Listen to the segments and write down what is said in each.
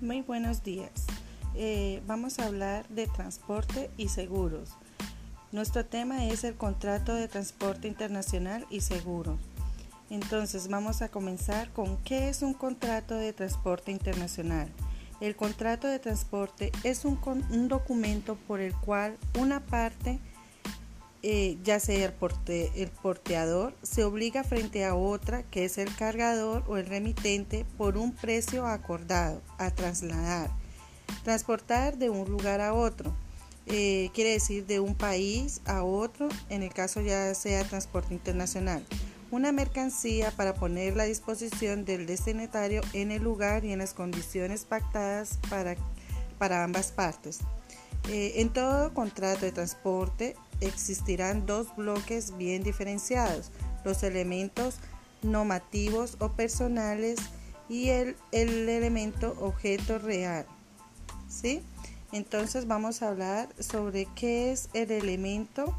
Muy buenos días. Eh, vamos a hablar de transporte y seguros. Nuestro tema es el contrato de transporte internacional y seguro. Entonces vamos a comenzar con qué es un contrato de transporte internacional. El contrato de transporte es un, documento por el cual una parte, eh, ya sea el, porte, el porteador, se obliga frente a otra, que es el cargador o el remitente, por un precio acordado a trasladar, transportar de un lugar a otro. Eh, quiere decir de un país a otro, en el caso ya sea transporte internacional una mercancía para ponerla a disposición del destinatario en el lugar y en las condiciones pactadas para, para ambas partes. Eh, en todo contrato de transporte existirán dos bloques bien diferenciados, los elementos normativos o personales y el, el elemento objeto real. ¿Sí? Entonces vamos a hablar sobre qué es el elemento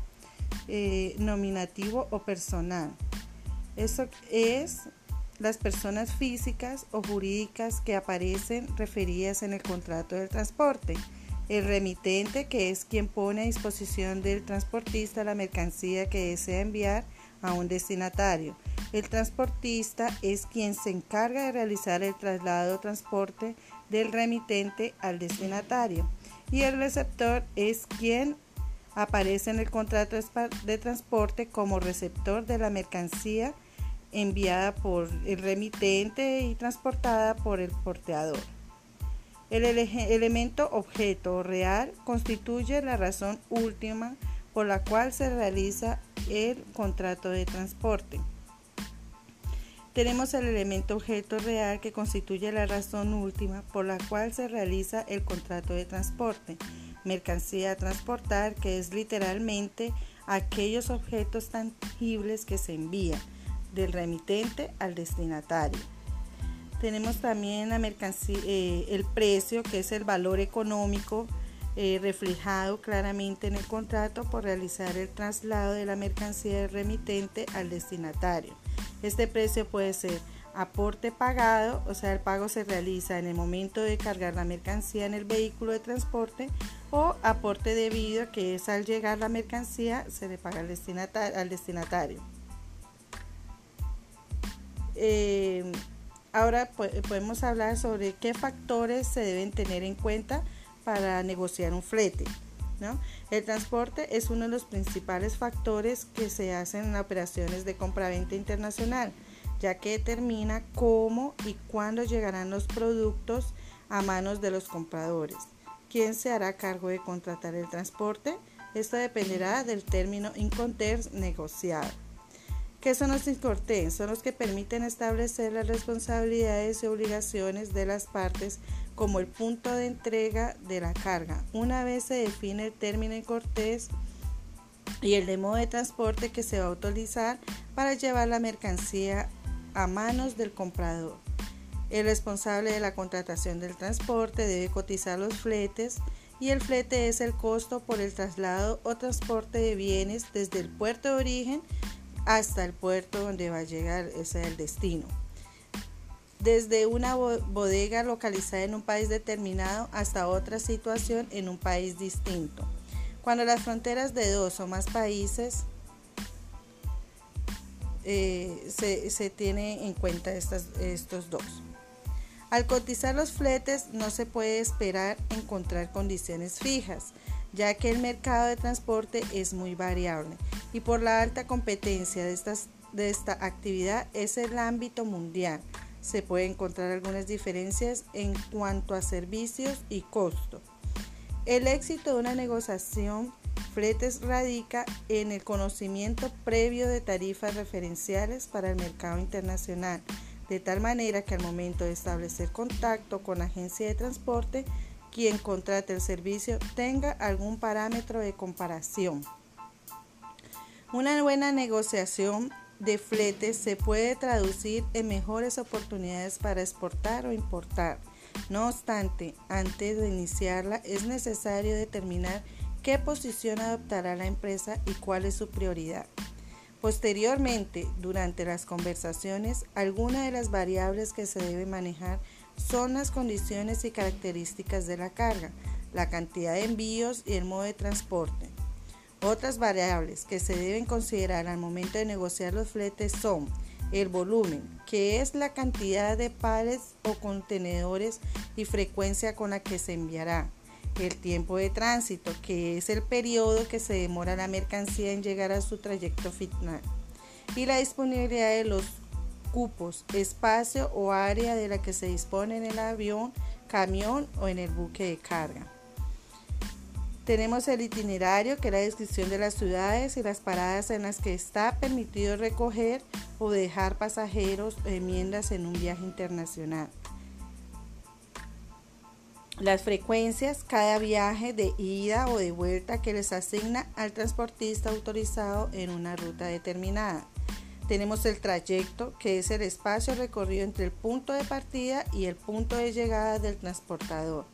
eh, nominativo o personal. Eso es las personas físicas o jurídicas que aparecen referidas en el contrato del transporte. El remitente, que es quien pone a disposición del transportista la mercancía que desea enviar a un destinatario. El transportista es quien se encarga de realizar el traslado o transporte del remitente al destinatario. Y el receptor es quien aparece en el contrato de transporte como receptor de la mercancía enviada por el remitente y transportada por el porteador. El elemento objeto real constituye la razón última por la cual se realiza el contrato de transporte. Tenemos el elemento objeto real que constituye la razón última por la cual se realiza el contrato de transporte. Mercancía a transportar, que es literalmente aquellos objetos tangibles que se envían del remitente al destinatario. Tenemos también la mercancía, eh, el precio, que es el valor económico eh, reflejado claramente en el contrato por realizar el traslado de la mercancía del remitente al destinatario. Este precio puede ser aporte pagado, o sea, el pago se realiza en el momento de cargar la mercancía en el vehículo de transporte, o aporte debido, que es al llegar la mercancía se le paga al destinatario. Eh, ahora podemos hablar sobre qué factores se deben tener en cuenta para negociar un flete. El transporte es uno de los principales factores que se hacen en operaciones de compraventa internacional, ya que determina cómo y cuándo llegarán los productos a manos de los compradores. ¿Quién se hará cargo de contratar el transporte? Esto dependerá del término Inconters negociado. ¿Qué son los incortes? Son los que permiten establecer las responsabilidades y obligaciones de las partes como el punto de entrega de la carga. Una vez se define el término incortés y el de modo de transporte que se va a utilizar para llevar la mercancía a manos del comprador. El responsable de la contratación del transporte debe cotizar los fletes y el flete es el costo por el traslado o transporte de bienes desde el puerto de origen hasta el puerto donde va a llegar, es el destino. Desde una bodega localizada en un país determinado hasta otra situación en un país distinto. Cuando las fronteras de dos o más países eh, se, se tiene en cuenta estos dos. Al cotizar los fletes no se puede esperar encontrar condiciones fijas, ya que el mercado de transporte es muy variable y por la alta competencia de, estas, de esta actividad es el ámbito mundial. Se pueden encontrar algunas diferencias en cuanto a servicios y costo. El éxito de una negociación fletes radica en el conocimiento previo de tarifas referenciales para el mercado internacional, de tal manera que al momento de establecer contacto con la agencia de transporte, quien contrate el servicio tenga algún parámetro de comparación. Una buena negociación de fletes se puede traducir en mejores oportunidades para exportar o importar, No obstante, antes de iniciarla es necesario determinar qué posición adoptará la empresa y cuál es su prioridad. Posteriormente, durante las conversaciones, algunas de las variables que se deben manejar son las condiciones y características de la carga, la cantidad de envíos y el modo de transporte. Otras variables que se deben considerar al momento de negociar los fletes son el volumen, que es la cantidad de pares o contenedores y frecuencia con la que se enviará, el tiempo de tránsito, que es el periodo que se demora la mercancía en llegar a su trayecto final, y la disponibilidad de los cupos, espacio o área de la que se dispone en el avión, camión o en el buque de carga. Tenemos el itinerario, que es la descripción de las ciudades y las paradas en las que está permitido recoger o dejar pasajeros o enmiendas en un viaje internacional las frecuencias, cada viaje de ida o de vuelta que les asigna al transportista autorizado en una ruta determinada. Tenemos el trayecto, que es el espacio recorrido entre el punto de partida y el punto de llegada del transportador.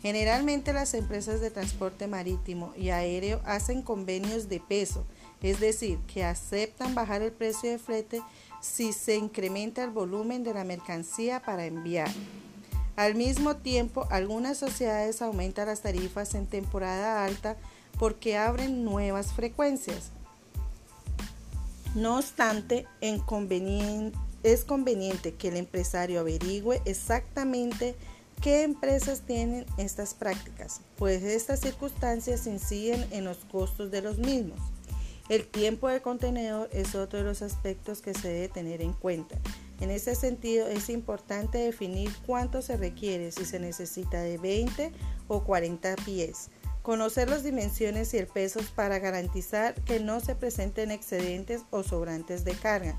Generalmente las empresas de transporte marítimo y aéreo hacen convenios de peso, es decir, que aceptan bajar el precio de flete si se incrementa el volumen de la mercancía para enviar. Al mismo tiempo, algunas sociedades aumentan las tarifas en temporada alta porque abren nuevas frecuencias. No obstante, es conveniente que el empresario averigüe exactamente qué empresas tienen estas prácticas, pues estas circunstancias inciden en los costos de los mismos. El tiempo de contenedor es otro de los aspectos que se debe tener en cuenta. En ese sentido, es importante definir cuánto se requiere, si se necesita de 20 o 40 pies. Conocer las dimensiones y el peso para garantizar que no se presenten excedentes o sobrantes de carga.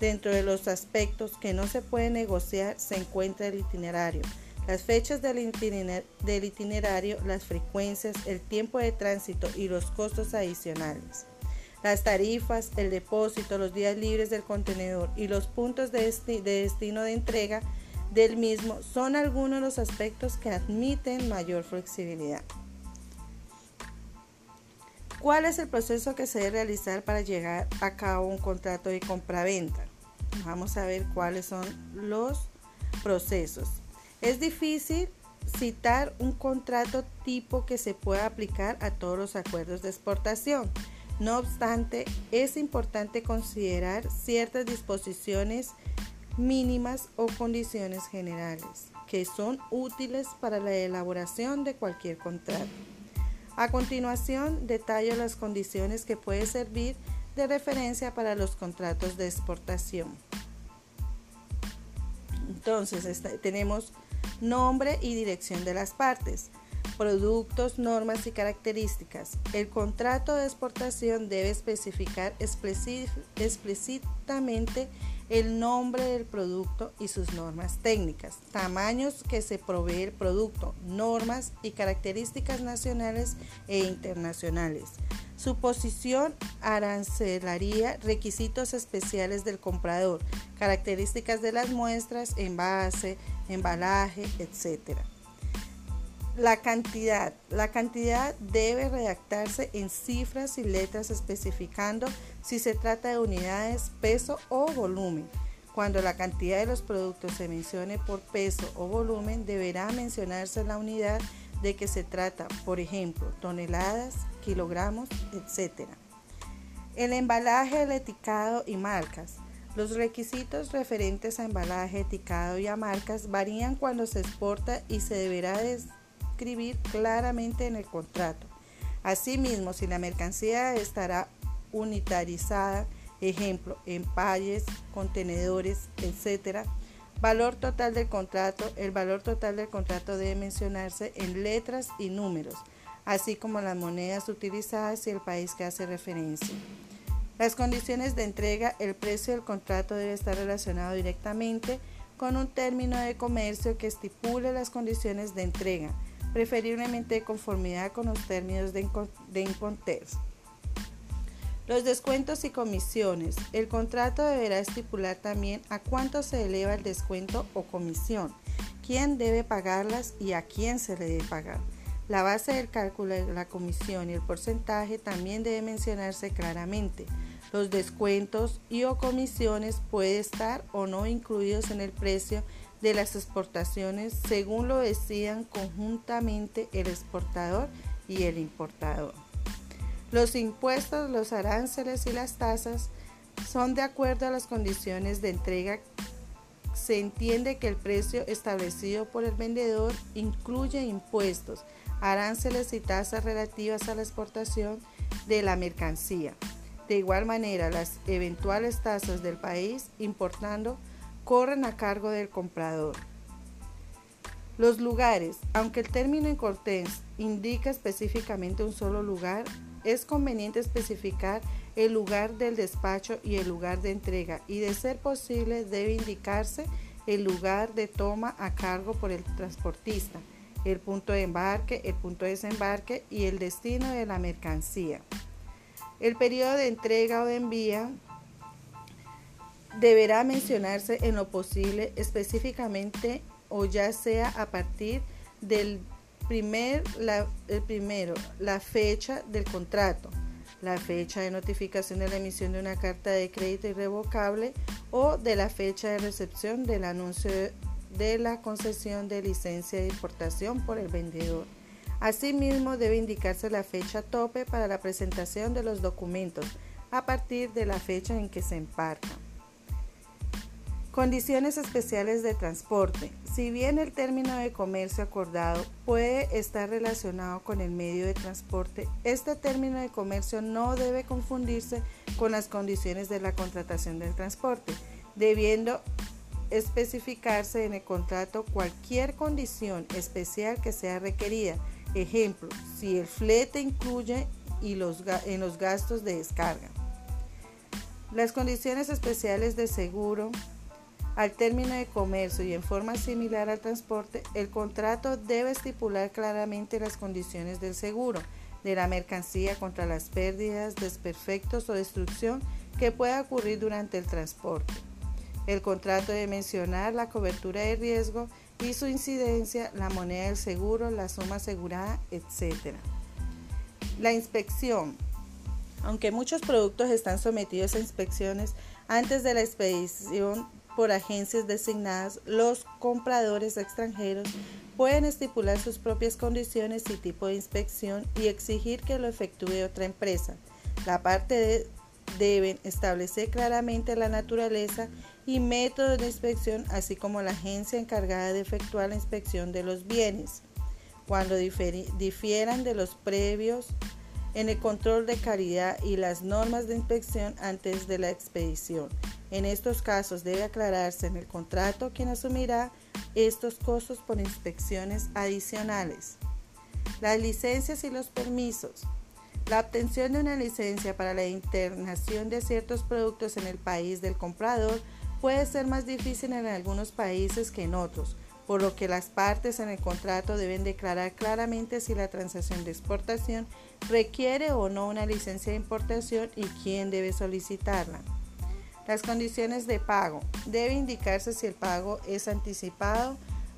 Dentro de los aspectos que no se pueden negociar se encuentra el itinerario, las fechas del itinerario, las frecuencias, el tiempo de tránsito y los costos adicionales. Las tarifas, el depósito, los días libres del contenedor y los puntos de, destino de entrega del mismo son algunos de los aspectos que admiten mayor flexibilidad. ¿Cuál es el proceso que se debe realizar para llegar a cabo un contrato de compraventa? Vamos a ver cuáles son los procesos. Es difícil citar un contrato tipo que se pueda aplicar a todos los acuerdos de exportación. No obstante, es importante considerar ciertas disposiciones mínimas o condiciones generales que son útiles para la elaboración de cualquier contrato. A continuación, detallo las condiciones que pueden servir de referencia para los contratos de exportación. Entonces, tenemos nombre y dirección de las partes productos, normas y características. El contrato de exportación debe especificar explícitamente el nombre del producto y sus normas técnicas, tamaños que se provee el producto, normas y características nacionales e internacionales. Su posición arancelaria, requisitos especiales del comprador, características de las muestras, envase, embalaje, etc. La cantidad. La cantidad debe redactarse en cifras y letras especificando si se trata de unidades, peso o volumen. Cuando la cantidad de los productos se mencione por peso o volumen, deberá mencionarse la unidad de que se trata, por ejemplo, toneladas, kilogramos, etc. El embalaje, el etiquetado y marcas. Los requisitos referentes a embalaje, etiquetado y a marcas varían cuando se exporta y se deberá escribir claramente en el contrato. Asimismo, si la mercancía estará unitarizada, ejemplo, empalles, contenedores, etc., valor total del contrato, el valor total del contrato debe mencionarse en letras y números, así como las monedas utilizadas y el país que hace referencia. Las condiciones de entrega, el precio del contrato debe estar relacionado directamente con un término de comercio que estipule las condiciones de entrega, preferiblemente de conformidad con los términos de, de Los descuentos y comisiones. El contrato deberá estipular también a cuánto se eleva el descuento o comisión quién debe pagarlas y a quién se le debe pagar. La base del cálculo de la comisión y el porcentaje también debe mencionarse claramente. Los descuentos y o comisiones pueden estar o no incluidos en el precio de las exportaciones según lo decidan conjuntamente el exportador y el importador. Los impuestos, los aranceles y las tasas son de acuerdo a las condiciones de entrega se entiende que el precio establecido por el vendedor incluye impuestos, aranceles y tasas relativas a la exportación de la mercancía. De igual manera, las eventuales tasas del país importando corren a cargo del comprador. Los lugares, aunque el término en cortés indica específicamente un solo lugar, es conveniente especificar el lugar del despacho y el lugar de entrega y de ser posible debe indicarse el lugar de toma a cargo por el transportista, el punto de embarque, el punto de desembarque y el destino de la mercancía. El periodo de entrega o de envía deberá mencionarse en lo posible específicamente o ya sea a partir del primer, el primero, la fecha del contrato, la fecha de notificación de la emisión de una carta de crédito irrevocable o de la fecha de recepción del anuncio de la concesión de licencia de importación por el vendedor. Asimismo, debe indicarse la fecha tope para la presentación de los documentos a partir de la fecha en que se emparca. Condiciones especiales de transporte. Si bien el término de comercio acordado puede estar relacionado con el medio de transporte, este término de comercio no debe confundirse con las condiciones de la contratación del transporte, debiendo especificarse en el contrato cualquier condición especial que sea requerida. Ejemplo, si el flete incluye y los, en los gastos de descarga. Las condiciones especiales de seguro al término de comercio y en forma similar al transporte, el contrato debe estipular claramente las condiciones del seguro de la mercancía contra las pérdidas, desperfectos o destrucción que pueda ocurrir durante el transporte. El contrato debe mencionar la cobertura de riesgo y su incidencia, la moneda del seguro, la suma asegurada, etc. La inspección. Aunque muchos productos están sometidos a inspecciones antes de la expedición por agencias designadas, los compradores extranjeros pueden estipular sus propias condiciones y tipo de inspección y exigir que lo efectúe otra empresa. La parte deben establecer claramente la naturaleza y métodos de inspección, así como la agencia encargada de efectuar la inspección de los bienes. Cuando difieran de los previos en el control de calidad y las normas de inspección antes de la expedición. En estos casos debe aclararse en el contrato quién asumirá estos costos por inspecciones adicionales. Las licencias y los permisos. La obtención de una licencia para la internación de ciertos productos en el país del comprador puede ser más difícil en algunos países que en otros, por lo que las partes en el contrato deben declarar claramente si la transacción de exportación requiere o no una licencia de importación y quién debe solicitarla. Las condiciones de pago. Debe indicarse si el pago es anticipado,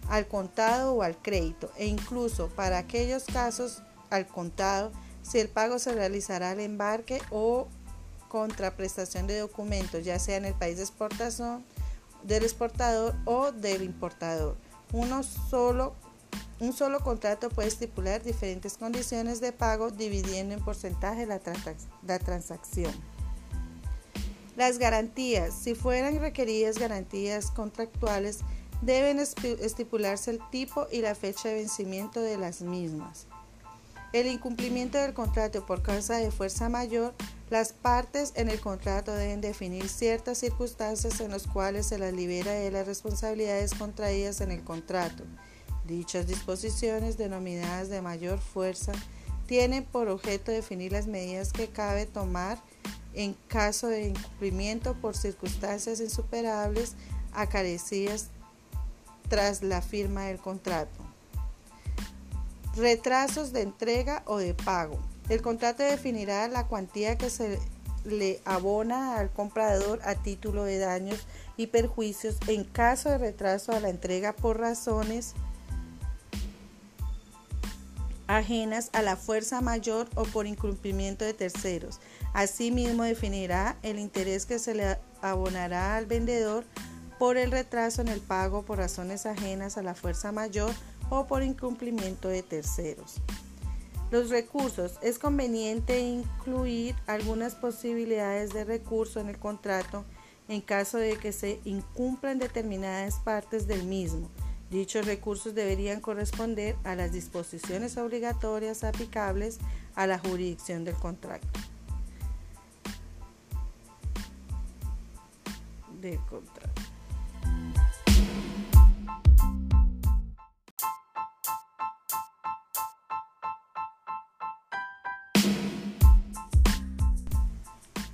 al contado o al crédito e incluso para aquellos casos al contado si el pago se realizará al embarque o contraprestación de documentos, ya sea en el país de exportación del exportador o del importador. Uno solo, un solo contrato puede estipular diferentes condiciones de pago dividiendo en porcentaje la, transacción. Las garantías, si fueran requeridas garantías contractuales, deben estipularse el tipo y la fecha de vencimiento de las mismas. El incumplimiento del contrato por causa de fuerza mayor, las partes en el contrato deben definir ciertas circunstancias en las cuales se las libera de las responsabilidades contraídas en el contrato. Dichas disposiciones, denominadas de mayor fuerza, tienen por objeto definir las medidas que cabe tomar en caso de incumplimiento por circunstancias insuperables acarecidas tras la firma del contrato. Retrasos de entrega o de pago. El contrato definirá la cuantía que se le abona al comprador a título de daños y perjuicios en caso de retraso a la entrega por razones ajenas a la fuerza mayor o por incumplimiento de terceros. Asimismo, definirá el interés que se le abonará al vendedor por el retraso en el pago por razones ajenas a la fuerza mayor o por incumplimiento de terceros. Los recursos. Es conveniente incluir algunas posibilidades de recurso en el contrato en caso de que se incumplan determinadas partes del mismo. Dichos recursos deberían corresponder a las disposiciones obligatorias aplicables a la jurisdicción del contrato.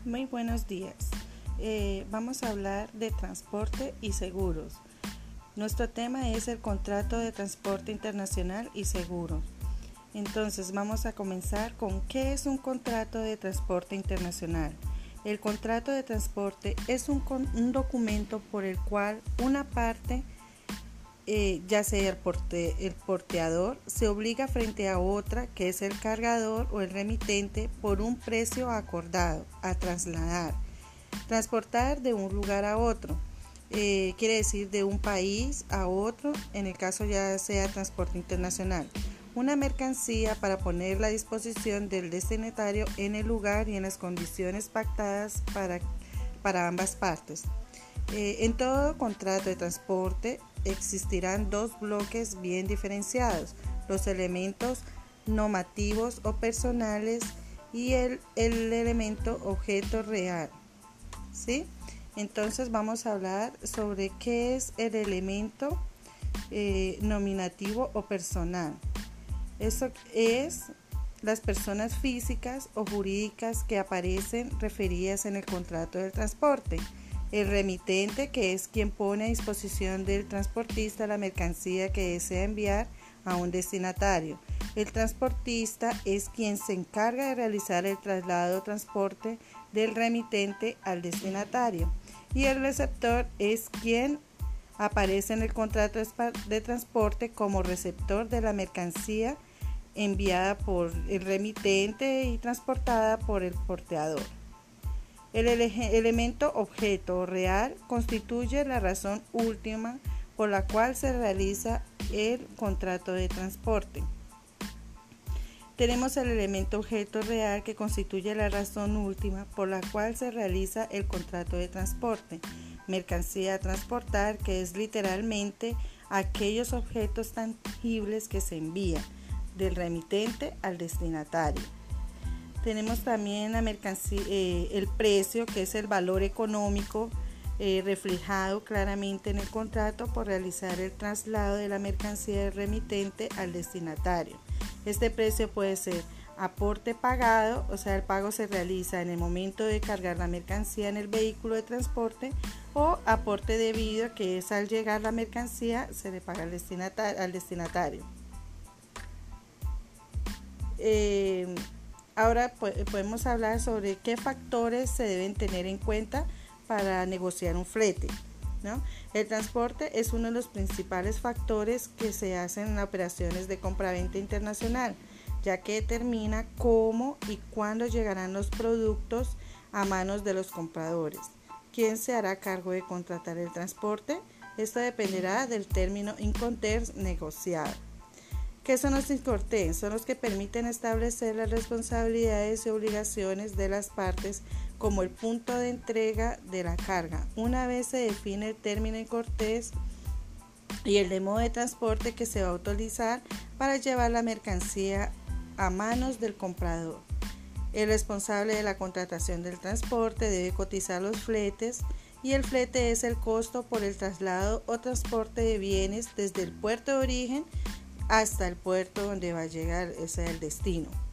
Muy buenos días. Eh, vamos a hablar de transporte y seguros. Nuestro tema es el contrato de transporte internacional y seguro. Entonces vamos a comenzar con qué es un contrato de transporte internacional. El contrato de transporte es un, documento por el cual una parte, eh, ya sea el, el porteador, se obliga frente a otra, que es el cargador o el remitente, por un precio acordado a trasladar, transportar de un lugar a otro eh, quiere decir de un país a otro, en el caso ya sea transporte internacional. Una mercancía para ponerla a disposición del destinatario en el lugar y en las condiciones pactadas para, para ambas partes. Eh, en todo contrato de transporte existirán dos bloques bien diferenciados, los elementos normativos o personales y el, el elemento objeto real. ¿Sí? Entonces vamos a hablar sobre qué es el elemento eh, nominativo o personal. Eso es las personas físicas o jurídicas que aparecen referidas en el contrato del transporte. El remitente, que es quien pone a disposición del transportista la mercancía que desea enviar a un destinatario. El transportista es quien se encarga de realizar el traslado o transporte del remitente al destinatario y el receptor es quien aparece en el contrato de transporte como receptor de la mercancía enviada por el remitente y transportada por el porteador. El elemento objeto real constituye la razón última por la cual se realiza el contrato de transporte. Tenemos el elemento objeto real que constituye la razón última por la cual se realiza el contrato de transporte. Mercancía a transportar, que es literalmente aquellos objetos tangibles que se envían del remitente al destinatario. Tenemos también la mercancía, eh, el precio, que es el valor económico eh, reflejado claramente en el contrato por realizar el traslado de la mercancía del remitente al destinatario. Este precio puede ser aporte pagado, o sea, el pago se realiza en el momento de cargar la mercancía en el vehículo de transporte, o aporte debido, que es al llegar la mercancía se le paga al destinatario. Eh, ahora podemos hablar sobre qué factores se deben tener en cuenta para negociar un flete. El transporte es uno de los principales factores que se hacen en operaciones de compra-venta internacional, ya que determina cómo y cuándo llegarán los productos a manos de los compradores. ¿Quién se hará cargo de contratar el transporte? Esto dependerá del término Incoterms negociado. ¿Qué son los Incoterms? Son los que permiten establecer las responsabilidades y obligaciones de las partes como el punto de entrega de la carga. Una vez se define el término en cortés y el de modo de transporte que se va a utilizar para llevar la mercancía a manos del comprador. El responsable de la contratación del transporte debe cotizar los fletes y el flete es el costo por el traslado o transporte de bienes desde el puerto de origen hasta el puerto donde va a llegar, ese es el destino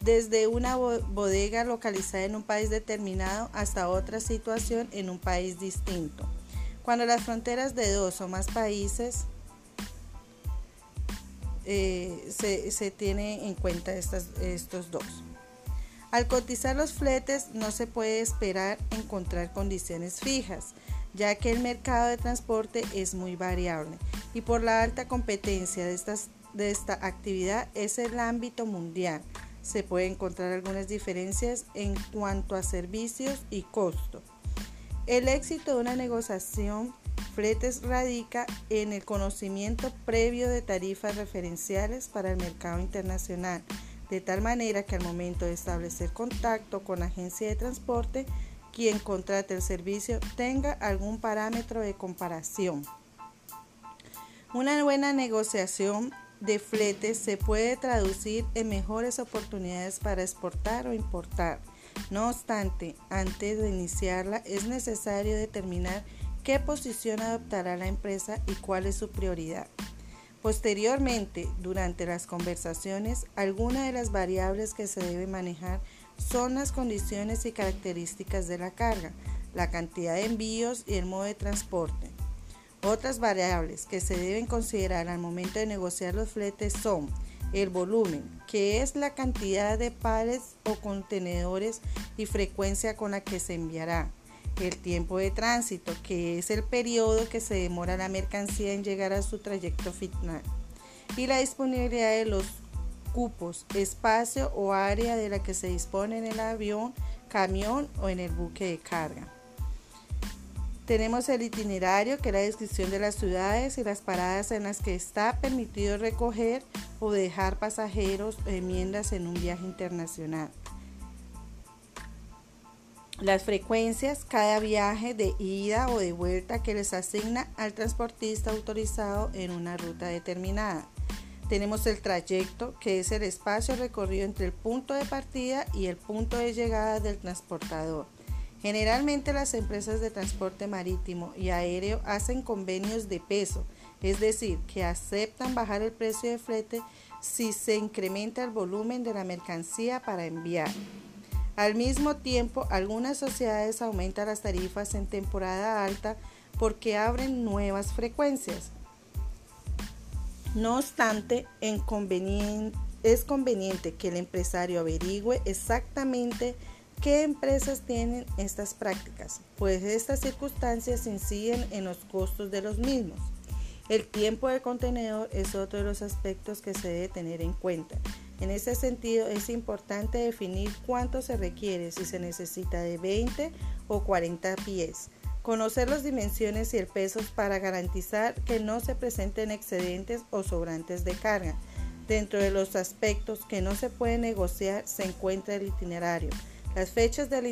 desde una bodega localizada en un país determinado hasta otra situación en un país distinto. Cuando las fronteras de dos o más países eh, se, se tiene en cuenta estos dos. Al cotizar los fletes no se puede esperar encontrar condiciones fijas, ya que el mercado de transporte es muy variable y por la alta competencia de, de esta actividad es el ámbito mundial. Se puede encontrar algunas diferencias en cuanto a servicios y costo. El éxito de una negociación fletes radica en el conocimiento previo de tarifas referenciales para el mercado internacional, de tal manera que al momento de establecer contacto con la agencia de transporte, quien contrate el servicio tenga algún parámetro de comparación. Una buena negociación de fletes se puede traducir en mejores oportunidades para exportar o importar. No obstante, antes de iniciarla es necesario determinar qué posición adoptará la empresa y cuál es su prioridad. Posteriormente, durante las conversaciones, algunas de las variables que se debe manejar son las condiciones y características de la carga, la cantidad de envíos y el modo de transporte. Otras variables que se deben considerar al momento de negociar los fletes son el volumen, que es la cantidad de pares o contenedores y frecuencia con la que se enviará, el tiempo de tránsito, que es el periodo que se demora la mercancía en llegar a su trayecto final, y la disponibilidad de los cupos, espacio o área de la que se dispone en el avión, camión o en el buque de carga. Tenemos el itinerario, que es la descripción de las ciudades y las paradas en las que está permitido recoger o dejar pasajeros o enmiendas en un viaje internacional. Las frecuencias, cada viaje de ida o de vuelta que les asigna al transportista autorizado en una ruta determinada. Tenemos el trayecto, que es el espacio recorrido entre el punto de partida y el punto de llegada del transportador. Generalmente las empresas de transporte marítimo y aéreo hacen convenios de peso, es decir, que aceptan bajar el precio de flete si se incrementa el volumen de la mercancía para enviar. Al mismo tiempo, algunas sociedades aumentan las tarifas en temporada alta porque abren nuevas frecuencias. No obstante, es conveniente que el empresario averigüe exactamente qué empresas tienen estas prácticas, pues estas circunstancias inciden en los costos de los mismos. El tiempo de contenedor es otro de los aspectos que se debe tener en cuenta. En ese sentido, es importante definir cuánto se requiere, si se necesita de 20 o 40 pies Conocer las dimensiones y el peso para garantizar que no se presenten excedentes o sobrantes de carga. Dentro de los aspectos que no se pueden negociar se encuentra el itinerario, las fechas del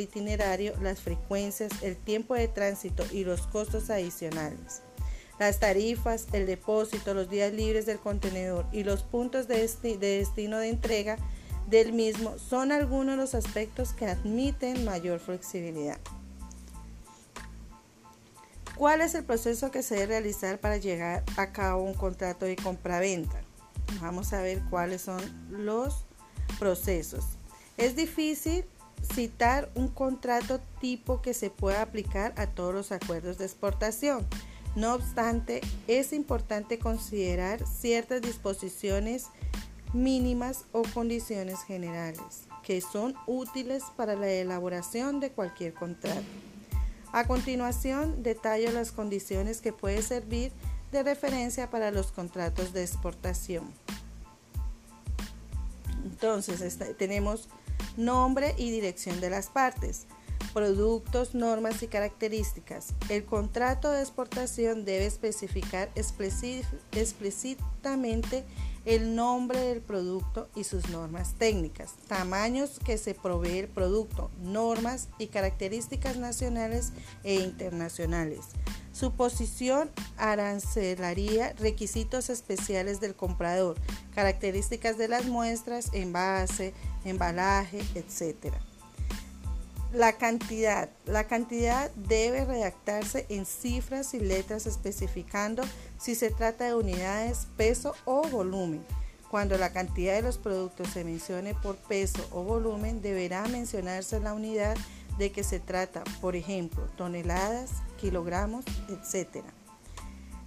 itinerario, las frecuencias, el tiempo de tránsito y los costos adicionales. Las tarifas, el depósito, los días libres del contenedor y los puntos de, destino de entrega del mismo son algunos de los aspectos que admiten mayor flexibilidad. ¿Cuál es el proceso que se debe realizar para llegar a cabo un contrato de compraventa? Vamos a ver cuáles son los procesos. Es difícil citar un contrato tipo que se pueda aplicar a todos los acuerdos de exportación. No obstante, es importante considerar ciertas disposiciones mínimas o condiciones generales que son útiles para la elaboración de cualquier contrato. A continuación, detallo las condiciones que pueden servir de referencia para los contratos de exportación. Entonces, tenemos nombre y dirección de las partes, productos, normas y características. El contrato de exportación debe especificar explícitamente el nombre del producto y sus normas técnicas, tamaños que se provee el producto, normas y características nacionales e internacionales. Su posición arancelaria, requisitos especiales del comprador, características de las muestras, envase, embalaje, etc. La cantidad. La cantidad debe redactarse en cifras y letras especificando si se trata de unidades, peso o volumen. Cuando la cantidad de los productos se mencione por peso o volumen, deberá mencionarse la unidad de que se trata, por ejemplo, toneladas, kilogramos, etc.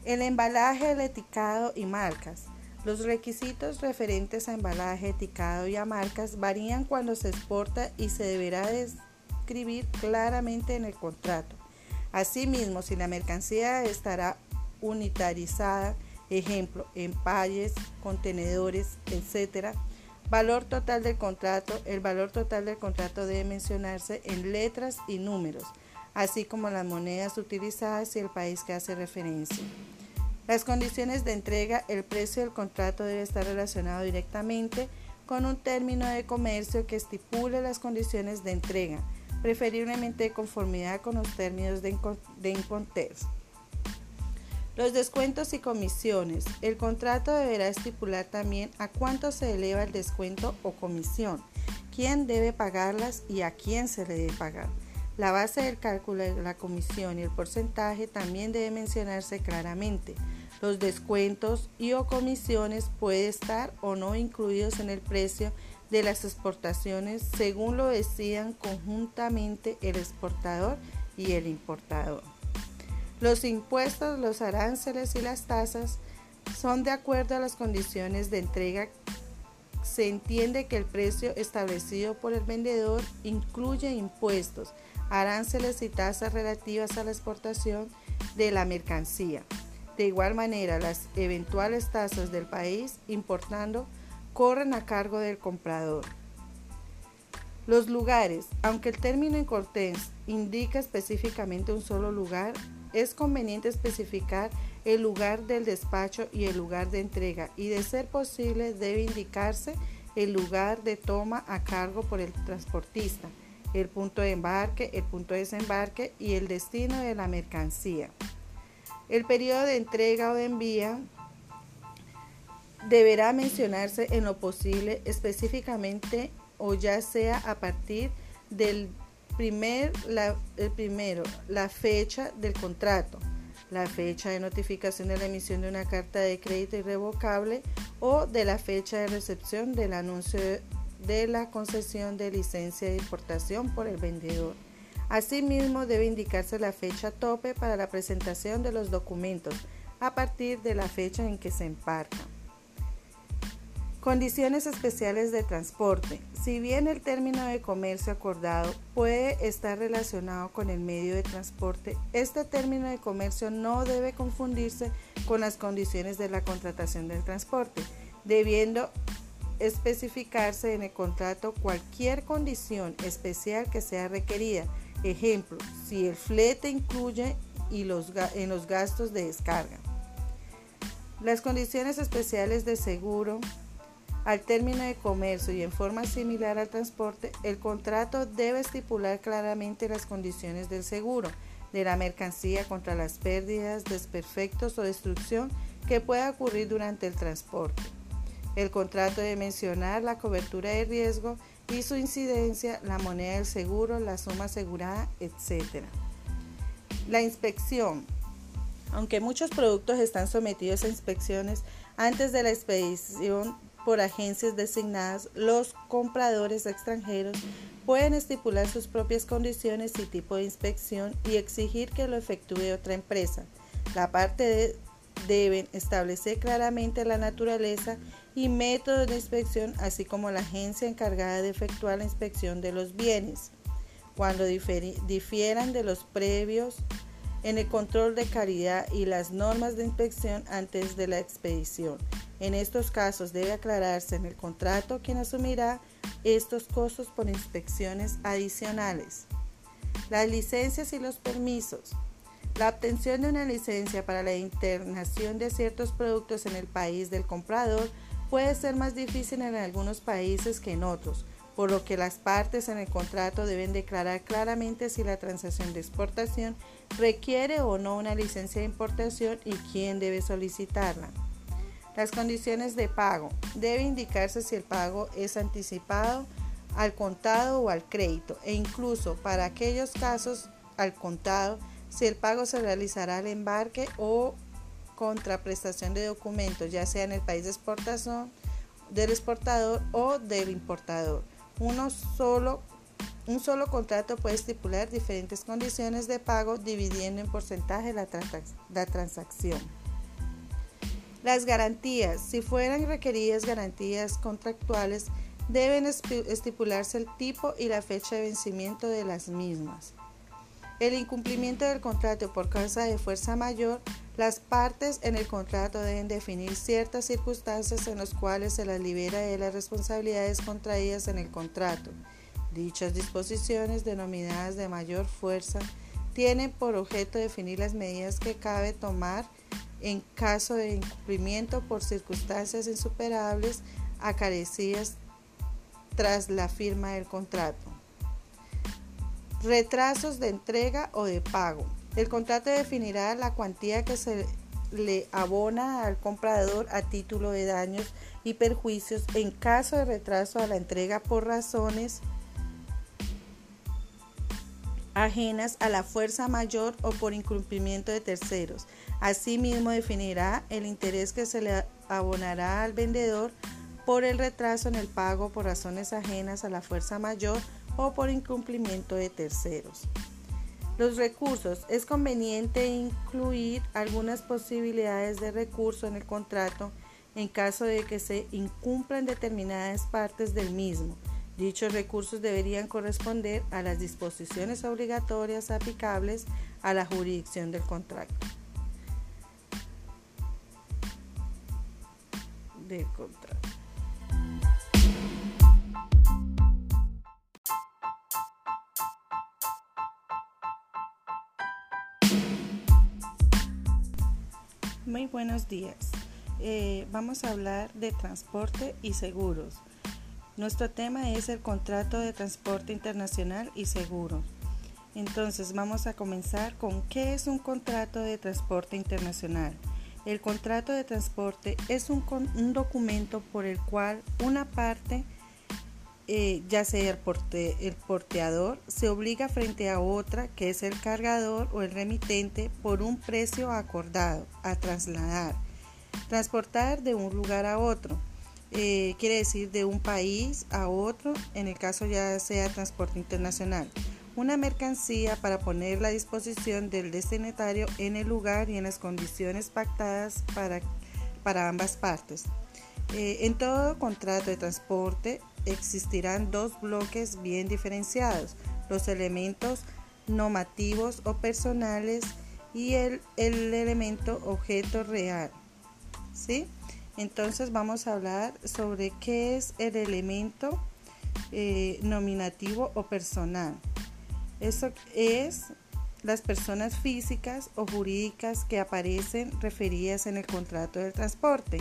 El embalaje, el etiquetado y marcas. Los requisitos referentes a embalaje, etiquetado y a marcas varían cuando se exporta y se deberá describir claramente en el contrato. Asimismo, si la mercancía estará unitarizada, ejemplo, empalles, contenedores, etc., valor total del contrato, el valor total del contrato debe mencionarse en letras y números, así como las monedas utilizadas y el país que hace referencia. Las condiciones de entrega, el precio del contrato debe estar relacionado directamente con un término de comercio que estipule las condiciones de entrega, preferiblemente de conformidad con los términos de, de Los descuentos y comisiones. El contrato deberá estipular también a cuánto se eleva el descuento o comisión, quién debe pagarlas y a quién se le debe pagar. La base del cálculo de la comisión y el porcentaje también debe mencionarse claramente. Los descuentos y o comisiones pueden estar o no incluidos en el precio de las exportaciones según lo decidan conjuntamente el exportador y el importador. Los impuestos, los aranceles y las tasas son de acuerdo a las condiciones de entrega. Se entiende que el precio establecido por el vendedor incluye impuestos, aranceles y tasas relativas a la exportación de la mercancía. De igual manera, las eventuales tasas del país importando corren a cargo del comprador. Los lugares, aunque el término en cortés indica específicamente un solo lugar, es conveniente especificar el lugar del despacho y el lugar de entrega y de ser posible debe indicarse el lugar de toma a cargo por el transportista, el punto de embarque, el punto de desembarque y el destino de la mercancía. El periodo de entrega o de envía deberá mencionarse en lo posible específicamente o ya sea a partir del primer, el primero, la fecha del contrato, la fecha de notificación de la emisión de una carta de crédito irrevocable o de la fecha de recepción del anuncio de la concesión de licencia de importación por el vendedor. Asimismo, debe indicarse la fecha tope para la presentación de los documentos a partir de la fecha en que se emparca. Condiciones especiales de transporte. Si bien el término de comercio acordado puede estar relacionado con el medio de transporte, este término de comercio no debe confundirse con las condiciones de la contratación del transporte, debiendo especificarse en el contrato cualquier condición especial que sea requerida. Ejemplo, si el flete incluye y los, en los gastos de descarga. Las condiciones especiales de seguro al término de comercio y en forma similar al transporte, el contrato debe estipular claramente las condiciones del seguro de la mercancía contra las pérdidas, desperfectos o destrucción que pueda ocurrir durante el transporte. El contrato debe mencionar la cobertura de riesgo y su incidencia, la moneda del seguro, la suma asegurada, etc. La inspección. Aunque muchos productos están sometidos a inspecciones antes de la expedición por agencias designadas, los compradores extranjeros pueden estipular sus propias condiciones y tipo de inspección y exigir que lo efectúe otra empresa. La parte deben establecer claramente la naturaleza y métodos de inspección, así como la agencia encargada de efectuar la inspección de los bienes. Cuando difieran de los previos en el control de calidad y las normas de inspección antes de la expedición. En estos casos debe aclararse en el contrato quién asumirá estos costos por inspecciones adicionales. Las licencias y los permisos. La obtención de una licencia para la internación de ciertos productos en el país del comprador puede ser más difícil en algunos países que en otros, por lo que las partes en el contrato deben declarar claramente si la transacción de exportación requiere o no una licencia de importación y quién debe solicitarla. Las condiciones de pago. Debe indicarse si el pago es anticipado, al contado o al crédito e incluso para aquellos casos al contado si el pago se realizará al embarque o contraprestación de documentos, ya sea en el país de exportación del exportador o del importador. Uno solo, un solo contrato puede estipular diferentes condiciones de pago dividiendo en porcentaje la, la transacción. Las garantías, si fueran requeridas garantías contractuales, deben estipularse el tipo y la fecha de vencimiento de las mismas. El incumplimiento del contrato por causa de fuerza mayor, las partes en el contrato deben definir ciertas circunstancias en las cuales se las libera de las responsabilidades contraídas en el contrato. Dichas disposiciones, denominadas de mayor fuerza, tienen por objeto definir las medidas que cabe tomar en caso de incumplimiento por circunstancias insuperables acarecidas tras la firma del contrato. Retrasos de entrega o de pago. El contrato definirá la cuantía que se le abona al comprador a título de daños y perjuicios en caso de retraso a la entrega por razones ajenas a la fuerza mayor o por incumplimiento de terceros. Asimismo, definirá el interés que se le abonará al vendedor por el retraso en el pago por razones ajenas a la fuerza mayor o por incumplimiento de terceros. Los recursos. Es conveniente incluir algunas posibilidades de recurso en el contrato en caso de que se incumplan determinadas partes del mismo Dichos recursos deberían corresponder a las disposiciones obligatorias aplicables a la jurisdicción del contrato. Muy buenos días. Eh, vamos a hablar de transporte y seguros. Nuestro tema es el contrato de transporte internacional y seguro. Entonces vamos a comenzar con qué es un contrato de transporte internacional. El contrato de transporte es un, documento por el cual una parte, eh, ya sea el, el porteador, se obliga frente a otra, que es el cargador o el remitente, por un precio acordado a trasladar, transportar de un lugar a otro eh, quiere decir de un país a otro, en el caso ya sea transporte internacional. Una mercancía para ponerla a disposición del destinatario en el lugar y en las condiciones pactadas para, para ambas partes. Eh, en todo contrato de transporte existirán dos bloques bien diferenciados, los elementos normativos o personales y el, el elemento objeto real. ¿Sí? Entonces vamos a hablar sobre qué es el elemento eh, nominativo o personal. Eso es las personas físicas o jurídicas que aparecen referidas en el contrato del transporte.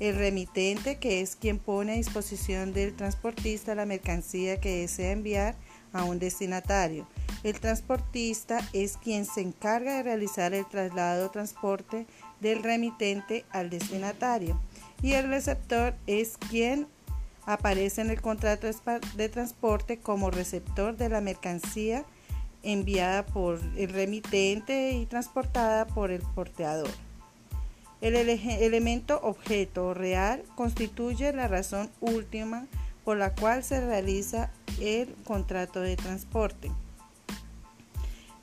El remitente, que es quien pone a disposición del transportista la mercancía que desea enviar a un destinatario. El transportista es quien se encarga de realizar el traslado o transporte del remitente al destinatario y el receptor es quien aparece en el contrato de transporte como receptor de la mercancía enviada por el remitente y transportada por el porteador. El elemento objeto real constituye la razón última por la cual se realiza el contrato de transporte.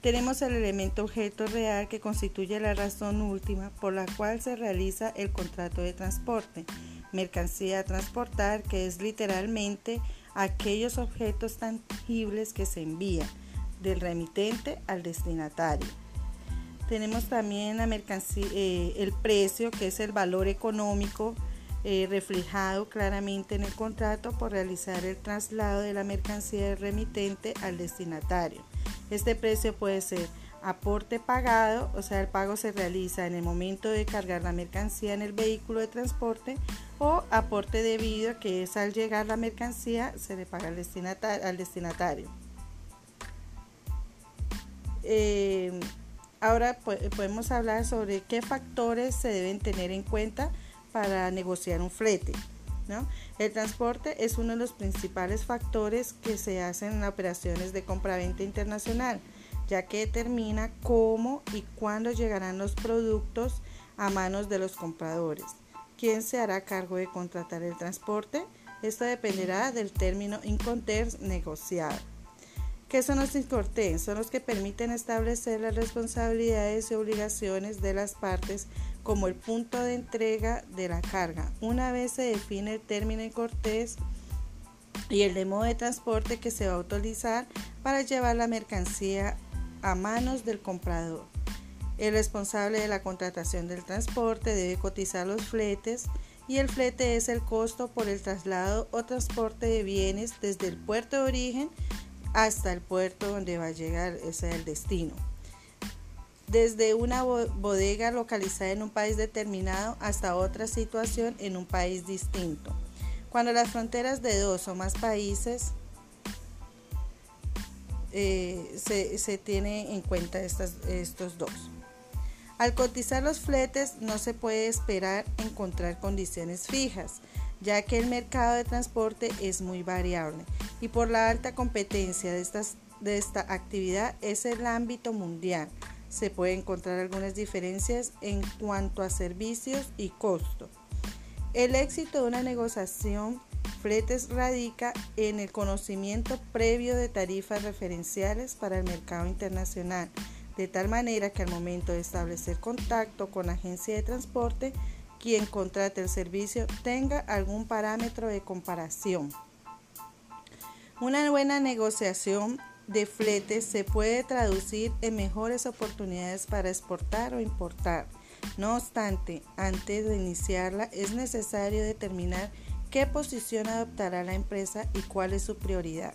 Tenemos el elemento objeto real que constituye la razón última por la cual se realiza el contrato de transporte. Mercancía a transportar, que es literalmente aquellos objetos tangibles que se envían del remitente al destinatario. Tenemos también la mercancía, eh, el precio, que es el valor económico eh, reflejado claramente en el contrato por realizar el traslado de la mercancía del remitente al destinatario. Este precio puede ser aporte pagado, o sea, el pago se realiza en el momento de cargar la mercancía en el vehículo de transporte, o aporte debido, que es al llegar la mercancía se le paga al destinatario. Eh, ahora podemos hablar sobre qué factores se deben tener en cuenta para negociar un flete. El transporte es uno de los principales factores que se hacen en operaciones de compraventa internacional, ya que determina cómo y cuándo llegarán los productos a manos de los compradores. ¿Quién se hará cargo de contratar el transporte? Esto dependerá del término Incoterms negociado. ¿Qué son los Incoterms? Son los que permiten establecer las responsabilidades y obligaciones de las partes como el punto de entrega de la carga. Una vez se define el término en cortés y el de modo de transporte que se va a utilizar para llevar la mercancía a manos del comprador. El responsable de la contratación del transporte debe cotizar los fletes y el flete es el costo por el traslado o transporte de bienes desde el puerto de origen hasta el puerto donde va a llegar, ese es el destino desde una bodega localizada en un país determinado hasta otra situación en un país distinto. Cuando las fronteras de dos o más países eh, se, se, tiene en cuenta estos dos. Al cotizar los fletes no se puede esperar encontrar condiciones fijas, ya que el mercado de transporte es muy variable y por la alta competencia de, estas, de esta actividad es el ámbito mundial se pueden encontrar algunas diferencias en cuanto a servicios y costo. El éxito de una negociación fletes radica en el conocimiento previo de tarifas referenciales para el mercado internacional, de tal manera que al momento de establecer contacto con la agencia de transporte, quien contrate el servicio tenga algún parámetro de comparación. Una buena negociación de flete se puede traducir en mejores oportunidades para exportar o importar. No obstante, antes de iniciarla es necesario determinar qué posición adoptará la empresa y cuál es su prioridad.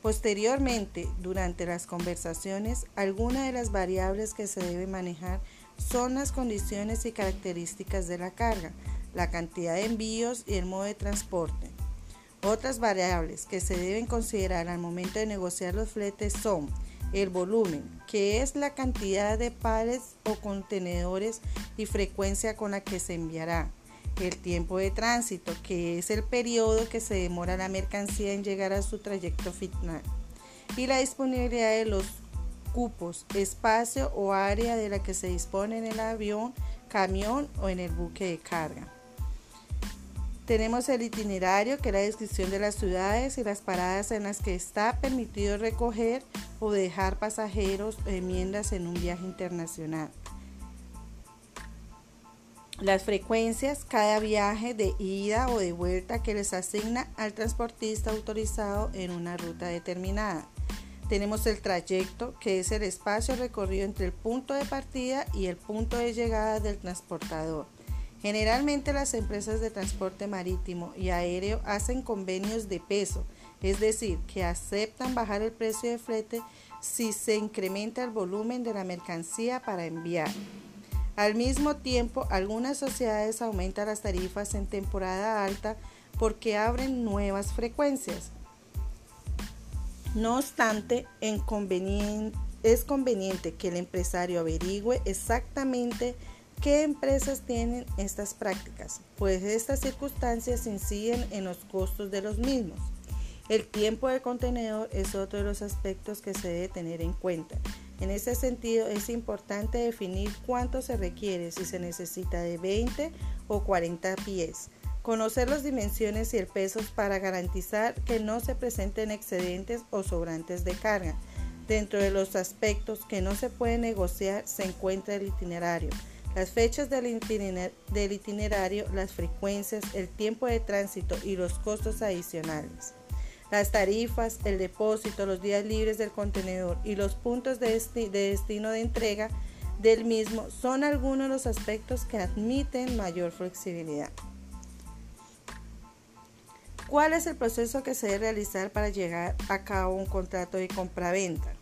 Posteriormente, durante las conversaciones, algunas de las variables que se debe manejar son las condiciones y características de la carga, la cantidad de envíos y el modo de transporte. Otras variables que se deben considerar al momento de negociar los fletes son el volumen, que es la cantidad de pares o contenedores y frecuencia con la que se enviará. El tiempo de tránsito, que es el periodo que se demora la mercancía en llegar a su trayecto final. Y la disponibilidad de los cupos, espacio o área de la que se dispone en el avión, camión o en el buque de carga. Tenemos el itinerario, que es la descripción de las ciudades y las paradas en las que está permitido recoger o dejar pasajeros o enmiendas en un viaje internacional. Las frecuencias, cada viaje de ida o de vuelta que les asigna al transportista autorizado en una ruta determinada. Tenemos el trayecto, que es el espacio recorrido entre el punto de partida y el punto de llegada del transportador. Generalmente las empresas de transporte marítimo y aéreo hacen convenios de peso, es decir, que aceptan bajar el precio de flete si se incrementa el volumen de la mercancía para enviar. Al mismo tiempo, algunas sociedades aumentan las tarifas en temporada alta porque abren nuevas frecuencias. No obstante, es conveniente que el empresario averigüe exactamente ¿Qué empresas tienen estas prácticas? Pues estas circunstancias inciden en los costos de los mismos. El tiempo de contenedor es otro de los aspectos que se debe tener en cuenta. En ese sentido es importante definir cuánto se requiere, si se necesita de 20 o 40 pies. Conocer las dimensiones y el peso para garantizar que no se presenten excedentes o sobrantes de carga. Dentro de los aspectos que no se pueden negociar se encuentra el itinerario las fechas del itinerario, las frecuencias, el tiempo de tránsito y los costos adicionales. Las tarifas, el depósito, los días libres del contenedor y los puntos de, destino de entrega del mismo son algunos de los aspectos que admiten mayor flexibilidad. ¿Cuál es el proceso que se debe realizar para llegar a cabo un contrato de compraventa?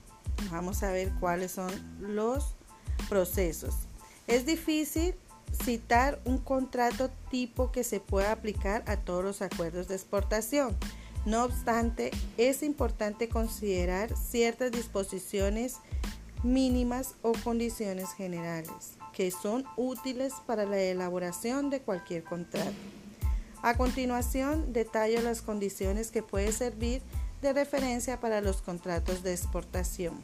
Vamos a ver cuáles son los procesos. Es difícil citar un contrato tipo que se pueda aplicar a todos los acuerdos de exportación. No obstante, es importante considerar ciertas disposiciones mínimas o condiciones generales que son útiles para la elaboración de cualquier contrato. A continuación, detallo las condiciones que pueden servir de referencia para los contratos de exportación.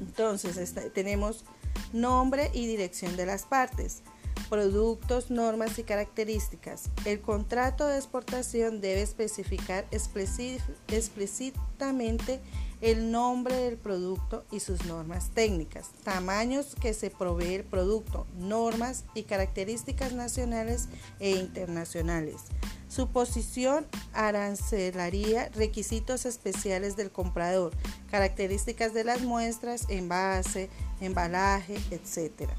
Entonces, tenemos nombre y dirección de las partes, productos, normas y características. El contrato de exportación debe especificar explícitamente el nombre del producto y sus normas técnicas, tamaños que se provee el producto, normas y características nacionales e internacionales. Su posición arancelaria, requisitos especiales del comprador, características de las muestras, envase, embalaje, etc.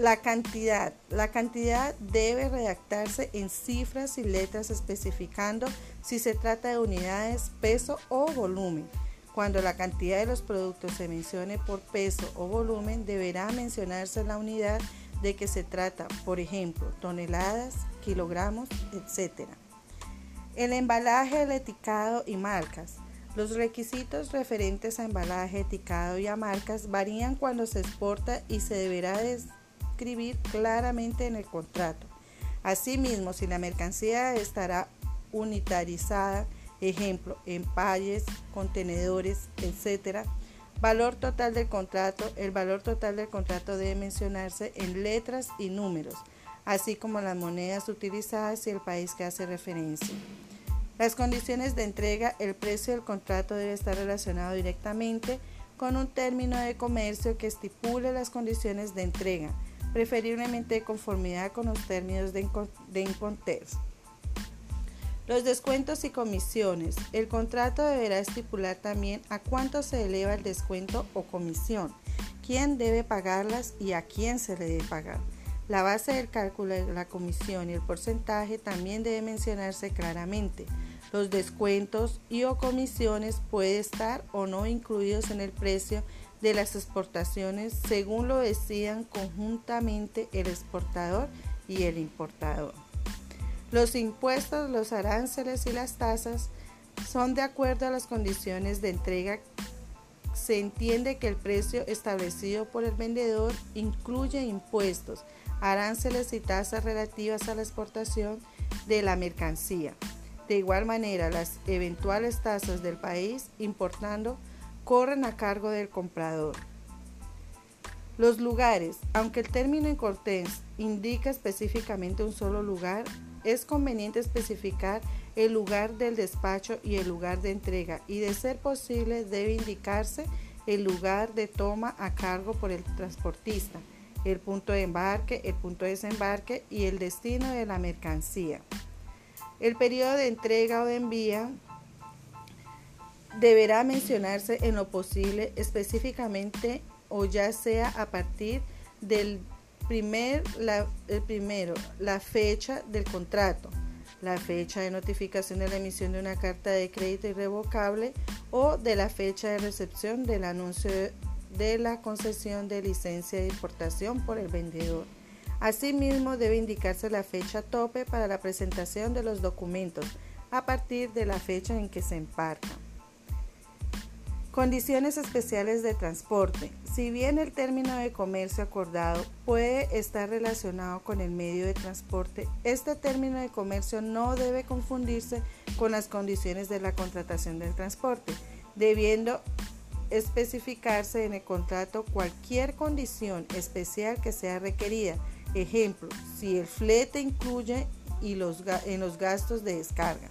La cantidad. La cantidad debe redactarse en cifras y letras especificando si se trata de unidades, peso o volumen. Cuando la cantidad de los productos se mencione por peso o volumen, deberá mencionarse la unidad de que se trata, por ejemplo, toneladas, kilogramos, etc. El embalaje, el etiquetado y marcas. Los requisitos referentes a embalaje, etiquetado y a marcas varían cuando se exporta y se deberá claramente en el contrato. Asimismo, si la mercancía estará unitarizada, ejemplo, empalles, contenedores, etc., valor total del contrato, el valor total del contrato debe mencionarse en letras y números, así como las monedas utilizadas y el país que hace referencia. Las condiciones de entrega, el precio del contrato debe estar relacionado directamente con un término de comercio que estipule las condiciones de entrega, preferiblemente de conformidad con los términos de, de Los descuentos y comisiones. El contrato deberá estipular también a cuánto se eleva el descuento o comisión, quién debe pagarlas y a quién se le debe pagar. La base del cálculo de la comisión y el porcentaje también debe mencionarse claramente. Los descuentos y o comisiones pueden estar o no incluidos en el precio de las exportaciones según lo decidan conjuntamente el exportador y el importador. Los impuestos, los aranceles y las tasas son de acuerdo a las condiciones de entrega. Se entiende que el precio establecido por el vendedor incluye impuestos, aranceles y tasas relativas a la exportación de la mercancía. De igual manera, las eventuales tasas del país importando corren a cargo del comprador. Los lugares, aunque el término en cortés indica específicamente un solo lugar, es conveniente especificar el lugar del despacho y el lugar de entrega y de ser posible debe indicarse el lugar de toma a cargo por el transportista, el punto de embarque, el punto de desembarque y el destino de la mercancía. El periodo de entrega o de envía deberá mencionarse en lo posible específicamente o ya sea a partir del primer, la, el primero, la fecha del contrato, la fecha de notificación de la emisión de una carta de crédito irrevocable o de la fecha de recepción del anuncio de la concesión de licencia de importación por el vendedor. Asimismo, debe indicarse la fecha tope para la presentación de los documentos a partir de la fecha en que se emparca. Condiciones especiales de transporte. Si bien el término de comercio acordado puede estar relacionado con el medio de transporte, este término de comercio no debe confundirse con las condiciones de la contratación del transporte, debiendo especificarse en el contrato cualquier condición especial que sea requerida. Ejemplo, si el flete incluye y los, en los gastos de descarga.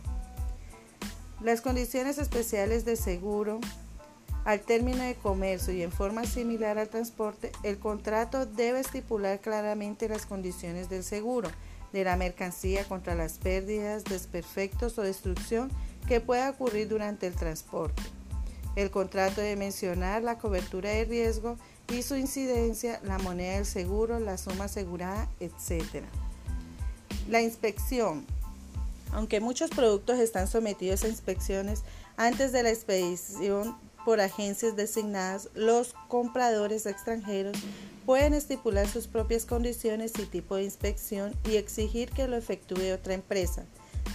Las condiciones especiales de seguro al término de comercio y en forma similar al transporte, el contrato debe estipular claramente las condiciones del seguro de la mercancía contra las pérdidas, desperfectos o destrucción que pueda ocurrir durante el transporte. El contrato debe mencionar la cobertura de riesgo y su incidencia, la moneda del seguro, la suma asegurada, etc. La inspección. Aunque muchos productos están sometidos a inspecciones antes de la expedición por agencias designadas, los compradores extranjeros pueden estipular sus propias condiciones y tipo de inspección y exigir que lo efectúe otra empresa.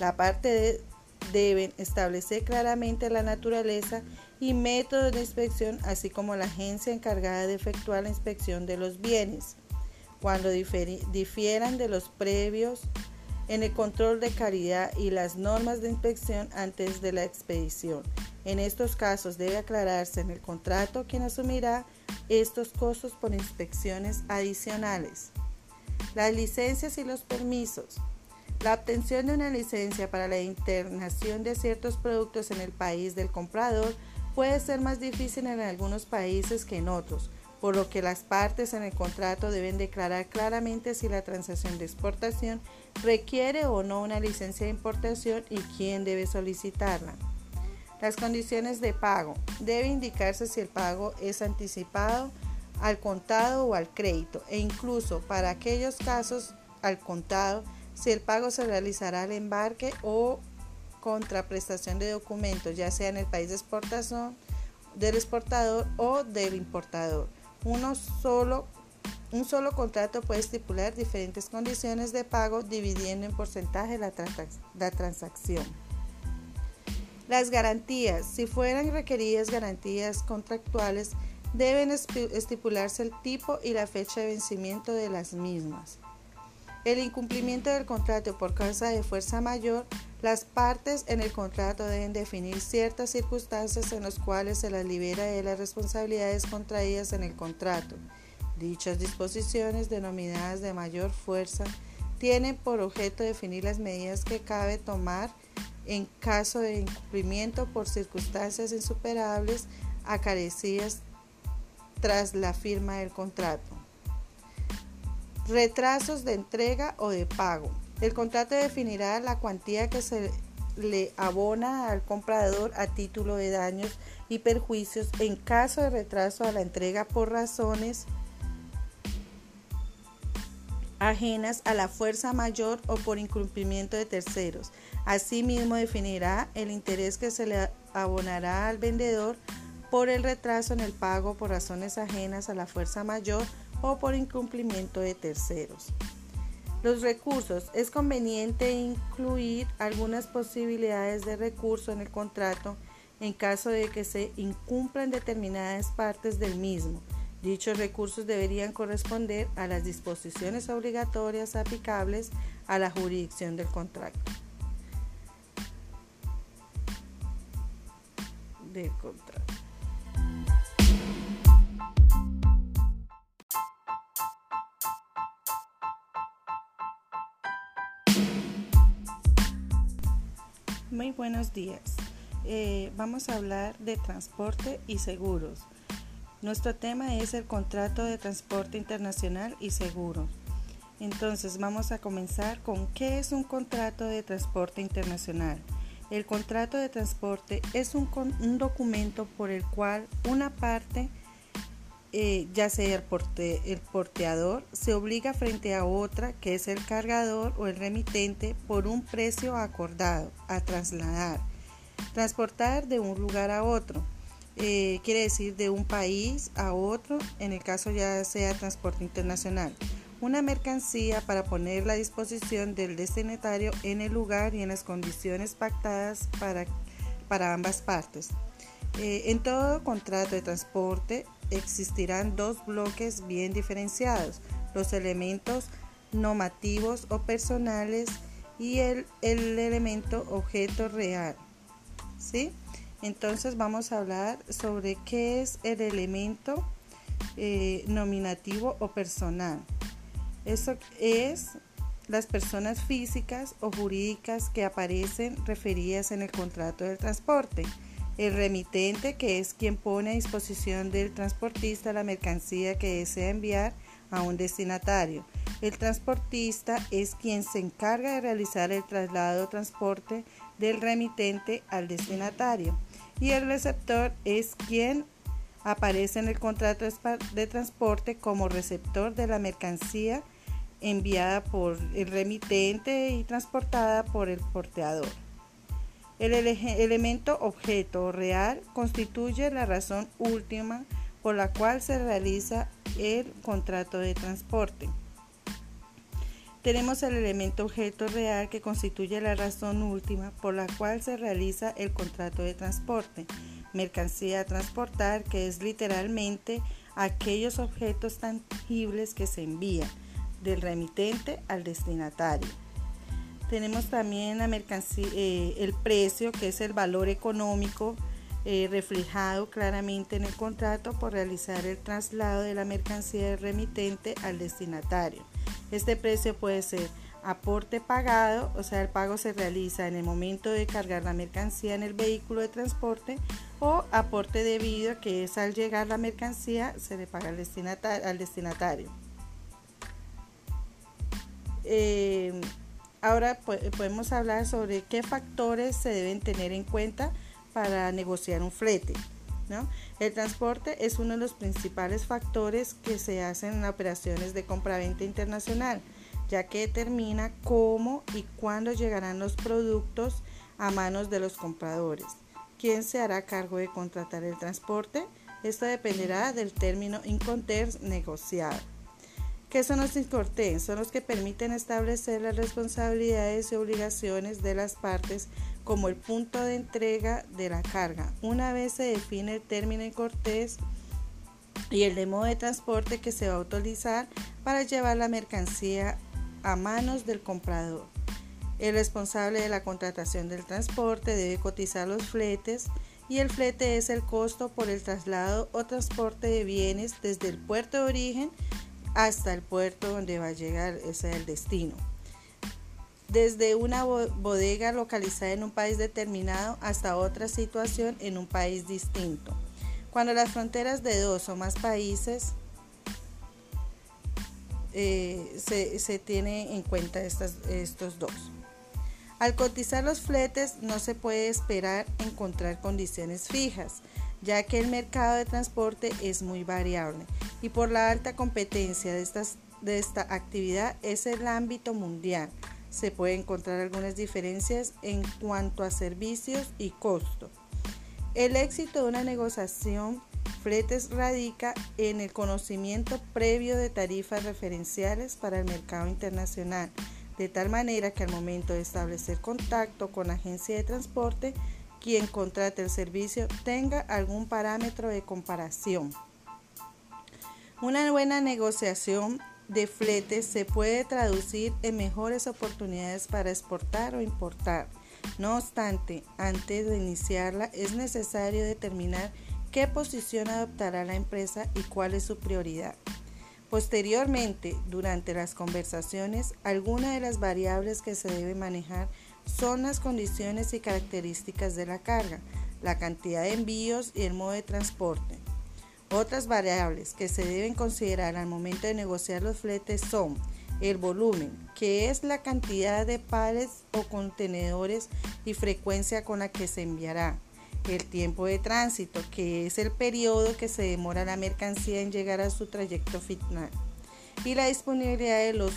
La parte deben establecer claramente la naturaleza y métodos de inspección, así como la agencia encargada de efectuar la inspección de los bienes. Cuando difieran de los previos en el control de calidad y las normas de inspección antes de la expedición. En estos casos debe aclararse en el contrato quién asumirá estos costos por inspecciones adicionales. Las licencias y los permisos. La obtención de una licencia para la internación de ciertos productos en el país del comprador puede ser más difícil en algunos países que en otros, por lo que las partes en el contrato deben declarar claramente si la transacción de exportación requiere o no una licencia de importación y quién debe solicitarla. Las condiciones de pago. Debe indicarse si el pago es anticipado, al contado o al crédito e incluso para aquellos casos al contado si el pago se realizará al embarque o contraprestación de documentos, ya sea en el país de exportación del exportador o del importador. Uno solo, un solo contrato puede estipular diferentes condiciones de pago dividiendo en porcentaje la, la transacción. Las garantías. Si fueran requeridas garantías contractuales, deben estipularse el tipo y la fecha de vencimiento de las mismas. El incumplimiento del contrato por causa de fuerza mayor, las partes en el contrato deben definir ciertas circunstancias en las cuales se las libera de las responsabilidades contraídas en el contrato. Dichas disposiciones, denominadas de mayor fuerza, tienen por objeto definir las medidas que cabe tomar en caso de incumplimiento por circunstancias insuperables acarecidas tras la firma del contrato. Retrasos de entrega o de pago. El contrato definirá la cuantía que se le abona al comprador a título de daños y perjuicios en caso de retraso a la entrega por razones ajenas a la fuerza mayor o por incumplimiento de terceros. Asimismo, definirá el interés que se le abonará al vendedor por el retraso en el pago por razones ajenas a la fuerza mayor o por incumplimiento de terceros. Los recursos. Es conveniente incluir algunas posibilidades de recurso en el contrato en caso de que se incumplan determinadas partes del mismo. Dichos recursos deberían corresponder a las disposiciones obligatorias aplicables a la jurisdicción del contrato. Contrato. Muy buenos días. Eh, vamos a hablar de transporte y seguros. Nuestro tema es el contrato de transporte internacional y seguro. Entonces vamos a comenzar con qué es un contrato de transporte internacional. El contrato de transporte es un, documento por el cual una parte eh, ya sea el, el porteador, se obliga frente a otra, que es el cargador o el remitente, por un precio acordado a trasladar, transportar de un lugar a otro. Eh, quiere decir de un país a otro, en el caso ya sea transporte internacional, una mercancía para ponerla a disposición del destinatario en el lugar y en las condiciones pactadas para, para ambas partes. Eh, en todo contrato de transporte existirán dos bloques bien diferenciados, los elementos normativos o personales y el, elemento objeto real. ¿sí? Entonces vamos a hablar sobre qué es el elemento eh, nominativo o personal. Eso es las personas físicas o jurídicas que aparecen referidas en el contrato del transporte el remitente, que es quien pone a disposición del transportista la mercancía que desea enviar a un destinatario. El transportista es quien se encarga de realizar el traslado o transporte del remitente al destinatario. Y el receptor es quien aparece en el contrato de transporte como receptor de la mercancía enviada por el remitente y transportada por el porteador. El elemento objeto real constituye la razón última por la cual se realiza el contrato de transporte. Tenemos el elemento objeto real que constituye la razón última por la cual se realiza el contrato de transporte. Mercancía a transportar, que es literalmente aquellos objetos tangibles que se envían del remitente al destinatario. Tenemos también la mercancía, eh, el precio, que es el valor económico eh, reflejado claramente en el contrato por realizar el traslado de la mercancía del remitente al destinatario. Este precio puede ser aporte pagado, o sea, el pago se realiza en el momento de cargar la mercancía en el vehículo de transporte, o aporte debido, que es al llegar la mercancía se le paga al destinatario. Eh, ahora podemos hablar sobre qué factores se deben tener en cuenta para negociar un flete. El transporte es uno de los principales factores que se hacen en operaciones de compraventa internacional, ya que determina cómo y cuándo llegarán los productos a manos de los compradores. ¿Quién se hará cargo de contratar el transporte? Esto dependerá del término Incoterms negociado. ¿Qué son los Incoterms? Son los que permiten establecer las responsabilidades y obligaciones de las partes como el punto de entrega de la carga. Una vez se define el término en cortés y el de modo de transporte que se va a utilizar para llevar la mercancía a manos del comprador. El responsable de la contratación del transporte debe cotizar los fletes y el flete es el costo por el traslado o transporte de bienes desde el puerto de origen hasta el puerto donde va a llegar, ese es el destino desde una bodega localizada en un país determinado hasta otra situación en un país distinto. Cuando las fronteras de dos o más países eh, se, se tiene en cuenta estos dos. Al cotizar los fletes no se puede esperar encontrar condiciones fijas, ya que el mercado de transporte es muy variable y por la alta competencia de, estas, de esta actividad es el ámbito mundial se pueden encontrar algunas diferencias en cuanto a servicios y costo. El éxito de una negociación fletes radica en el conocimiento previo de tarifas referenciales para el mercado internacional, de tal manera que al momento de establecer contacto con la agencia de transporte, quien contrate el servicio tenga algún parámetro de comparación. Una buena negociación de fletes se puede traducir en mejores oportunidades para exportar o importar. No obstante, antes de iniciarla es necesario determinar qué posición adoptará la empresa y cuál es su prioridad. Posteriormente, durante las conversaciones, algunas de las variables que se debe manejar son las condiciones y características de la carga, la cantidad de envíos y el modo de transporte. Otras variables que se deben considerar al momento de negociar los fletes son el volumen, que es la cantidad de pares o contenedores y frecuencia con la que se enviará. El tiempo de tránsito, que es el periodo que se demora la mercancía en llegar a su trayecto final. Y la disponibilidad de los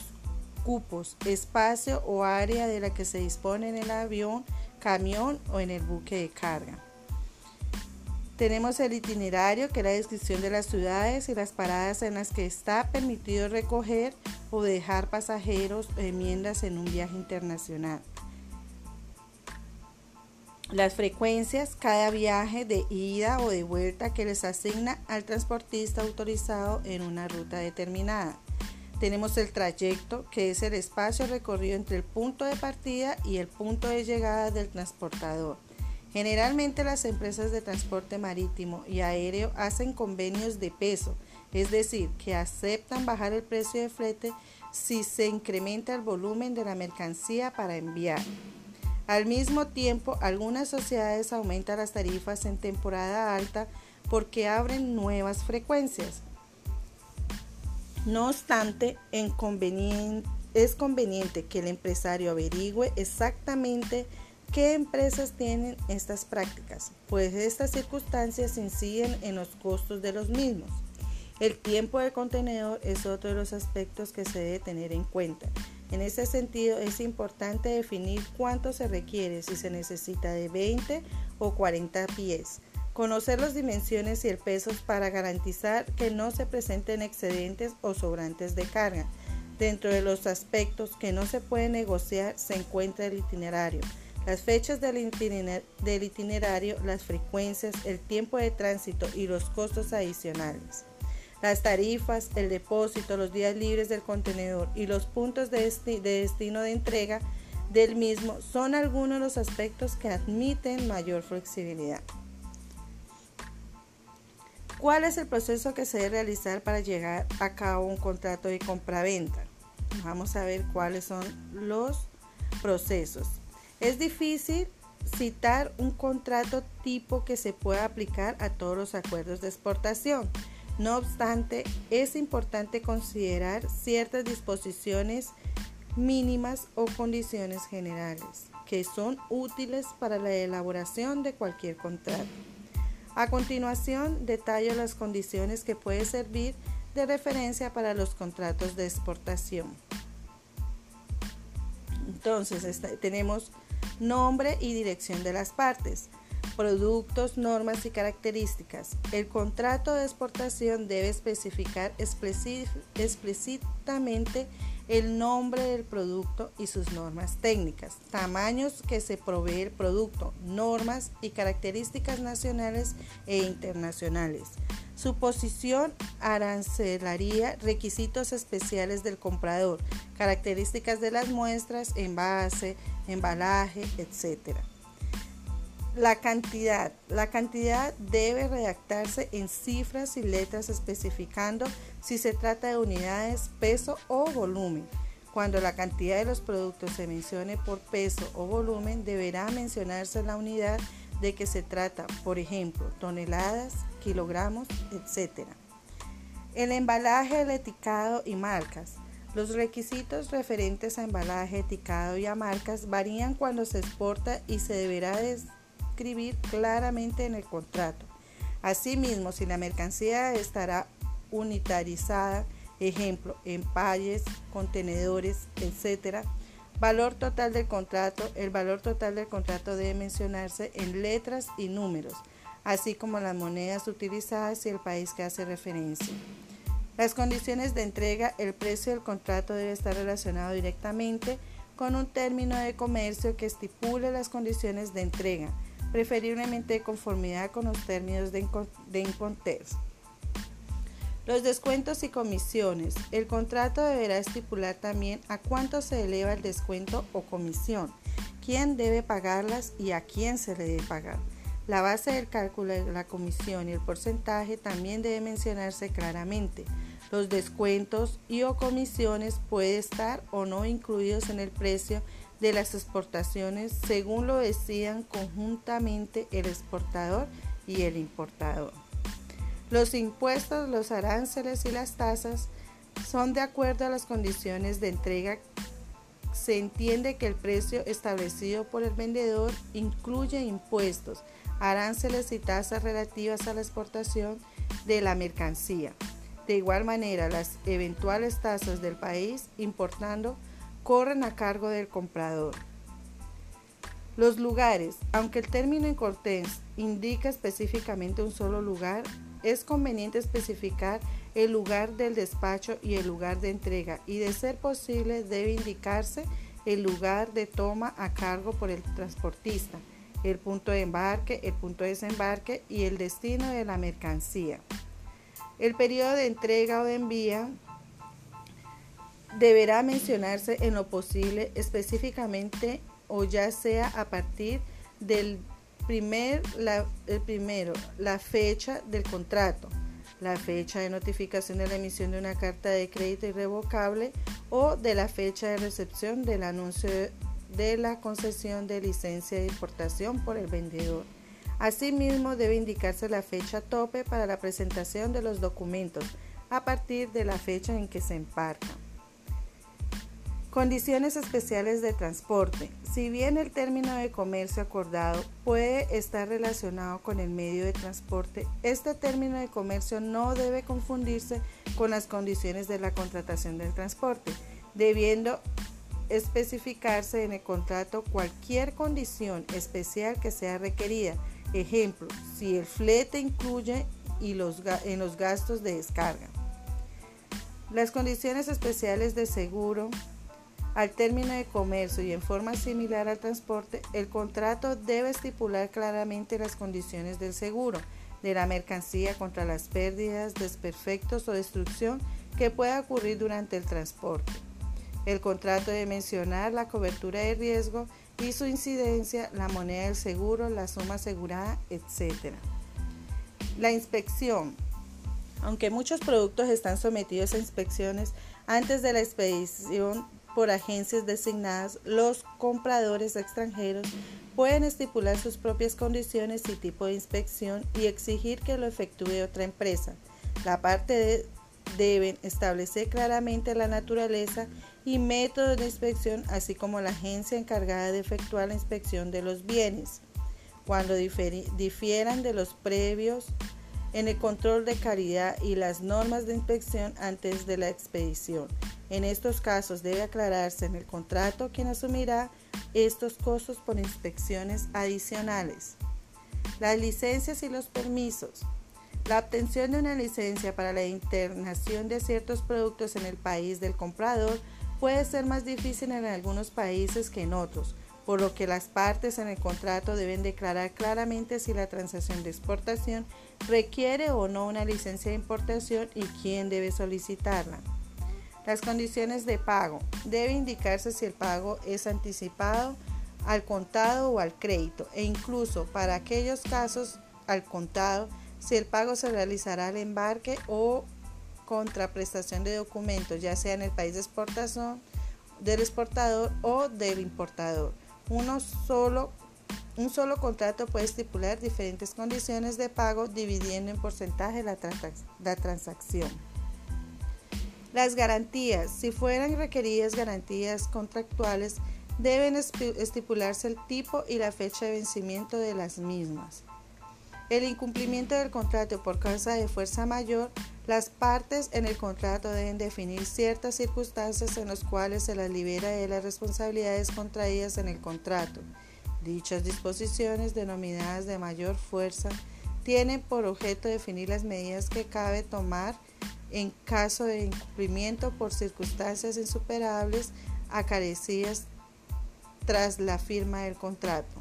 cupos, espacio o área de la que se dispone en el avión, camión o en el buque de carga. Tenemos el itinerario, que es la descripción de las ciudades y las paradas en las que está permitido recoger o dejar pasajeros o enmiendas en un viaje internacional. Las frecuencias, cada viaje de ida o de vuelta que les asigna al transportista autorizado en una ruta determinada. Tenemos el trayecto, que es el espacio recorrido entre el punto de partida y el punto de llegada del transportador. Generalmente las empresas de transporte marítimo y aéreo hacen convenios de peso, es decir, que aceptan bajar el precio de flete si se incrementa el volumen de la mercancía para enviar. Al mismo tiempo, algunas sociedades aumentan las tarifas en temporada alta porque abren nuevas frecuencias. No obstante, es conveniente que el empresario averigüe exactamente ¿Qué empresas tienen estas prácticas? Pues estas circunstancias inciden en los costos de los mismos. El tiempo de contenedor es otro de los aspectos que se debe tener en cuenta. En ese sentido es importante definir cuánto se requiere, si se necesita de 20 o 40 pies. Conocer las dimensiones y el peso para garantizar que no se presenten excedentes o sobrantes de carga. Dentro de los aspectos que no se pueden negociar se encuentra el itinerario las fechas del itinerario, las frecuencias, el tiempo de tránsito y los costos adicionales. Las tarifas, el depósito, los días libres del contenedor y los puntos de, destino de entrega del mismo son algunos de los aspectos que admiten mayor flexibilidad. ¿Cuál es el proceso que se debe realizar para llegar a cabo un contrato de compraventa? Vamos a ver cuáles son los procesos. Es difícil citar un contrato tipo que se pueda aplicar a todos los acuerdos de exportación. No obstante, es importante considerar ciertas disposiciones mínimas o condiciones generales que son útiles para la elaboración de cualquier contrato. A continuación, detallo las condiciones que pueden servir de referencia para los contratos de exportación. Entonces, tenemos nombre y dirección de las partes, productos, normas y características. El contrato de exportación debe especificar explícitamente el nombre del producto y sus normas técnicas, tamaños que se provee el producto, normas y características nacionales e internacionales. Su posición arancelaria, requisitos especiales del comprador, características de las muestras, envase, embalaje, etc. La cantidad. La cantidad debe redactarse en cifras y letras especificando si se trata de unidades, peso o volumen. Cuando la cantidad de los productos se mencione por peso o volumen, deberá mencionarse la unidad de que se trata, por ejemplo, toneladas, kilogramos, etc. El embalaje, el etiquetado y marcas. Los requisitos referentes a embalaje, etiquetado y a marcas varían cuando se exporta y se deberá escribir claramente en el contrato. Asimismo, si la mercancía estará unitarizada, ejemplo, empalles, contenedores, etc., valor total del contrato, el valor total del contrato debe mencionarse en letras y números, así como las monedas utilizadas y el país que hace referencia. Las condiciones de entrega, el precio del contrato debe estar relacionado directamente con un término de comercio que estipule las condiciones de entrega, preferiblemente de conformidad con los términos de, de Los descuentos y comisiones. El contrato deberá estipular también a cuánto se eleva el descuento o comisión, quién debe pagarlas y a quién se le debe pagar. La base del cálculo de la comisión y el porcentaje también debe mencionarse claramente. Los descuentos y o comisiones pueden estar o no incluidos en el precio de las exportaciones según lo decidan conjuntamente el exportador y el importador. Los impuestos, los aranceles y las tasas son de acuerdo a las condiciones de entrega. Se entiende que el precio establecido por el vendedor incluye impuestos, aranceles y tasas relativas a la exportación de la mercancía. De igual manera, las eventuales tasas del país importando corren a cargo del comprador. Los lugares, aunque el término en cortés indica específicamente un solo lugar, es conveniente especificar el lugar del despacho y el lugar de entrega y de ser posible debe indicarse el lugar de toma a cargo por el transportista, el punto de embarque, el punto de desembarque y el destino de la mercancía. El periodo de entrega o de envía deberá mencionarse en lo posible específicamente o ya sea a partir del primer, el primero, la fecha del contrato, la fecha de notificación de la emisión de una carta de crédito irrevocable o de la fecha de recepción del anuncio de la concesión de licencia de importación por el vendedor. Asimismo, debe indicarse la fecha tope para la presentación de los documentos a partir de la fecha en que se emparca. Condiciones especiales de transporte. Si bien el término de comercio acordado puede estar relacionado con el medio de transporte, este término de comercio no debe confundirse con las condiciones de la contratación del transporte, debiendo especificarse en el contrato cualquier condición especial que sea requerida. Ejemplo, si el flete incluye y los, en los gastos de descarga. Las condiciones especiales de seguro al término de comercio y en forma similar al transporte, el contrato debe estipular claramente las condiciones del seguro de la mercancía contra las pérdidas, desperfectos o destrucción que pueda ocurrir durante el transporte. El contrato debe mencionar la cobertura de riesgo y su incidencia, la moneda del seguro, la suma asegurada, etc. La inspección. Aunque muchos productos están sometidos a inspecciones antes de la expedición por agencias designadas, los compradores extranjeros pueden estipular sus propias condiciones y tipo de inspección y exigir que lo efectúe otra empresa. La parte de, deben establecer claramente la naturaleza y métodos de inspección, así como la agencia encargada de efectuar la inspección de los bienes, cuando difieran de los previos en el control de calidad y las normas de inspección antes de la expedición. En estos casos debe aclararse en el contrato quién asumirá estos costos por inspecciones adicionales. Las licencias y los permisos. La obtención de una licencia para la internación de ciertos productos en el país del comprador puede ser más difícil en algunos países que en otros, por lo que las partes en el contrato deben declarar claramente si la transacción de exportación requiere o no una licencia de importación y quién debe solicitarla. Las condiciones de pago. Debe indicarse si el pago es anticipado, al contado o al crédito, e incluso para aquellos casos al contado, si el pago se realizará al embarque o contraprestación de documentos, ya sea en el país de exportación del exportador o del importador. Uno solo, un solo contrato puede estipular diferentes condiciones de pago dividiendo en porcentaje la, la transacción. Las garantías, si fueran requeridas garantías contractuales, deben estipularse el tipo y la fecha de vencimiento de las mismas. El incumplimiento del contrato por causa de fuerza mayor, las partes en el contrato deben definir ciertas circunstancias en las cuales se las libera de las responsabilidades contraídas en el contrato. Dichas disposiciones, denominadas de mayor fuerza, tienen por objeto definir las medidas que cabe tomar en caso de incumplimiento por circunstancias insuperables acarecidas tras la firma del contrato.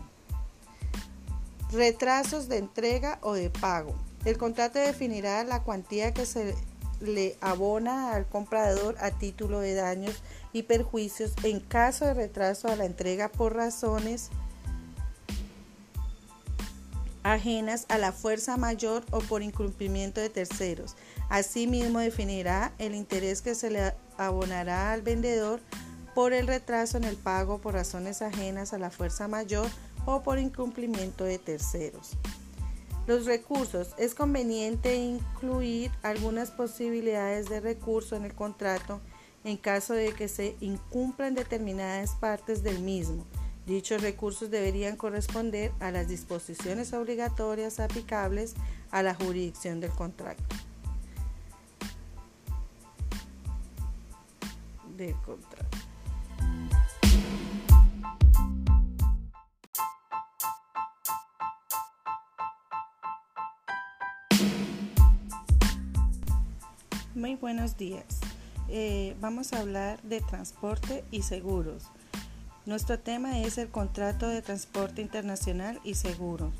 Retrasos de entrega o de pago. El contrato definirá la cuantía que se le abona al comprador a título de daños y perjuicios en caso de retraso a la entrega por razones ajenas a la fuerza mayor o por incumplimiento de terceros. Asimismo, definirá el interés que se le abonará al vendedor por el retraso en el pago por razones ajenas a la fuerza mayor o por incumplimiento de terceros. Los recursos. Es conveniente incluir algunas posibilidades de recurso en el contrato en caso de que se incumplan determinadas partes del mismo Dichos recursos deberían corresponder a las disposiciones obligatorias aplicables a la jurisdicción del contrato. Muy buenos días. Eh, vamos a hablar de transporte y seguros. Nuestro tema es el contrato de transporte internacional y seguro.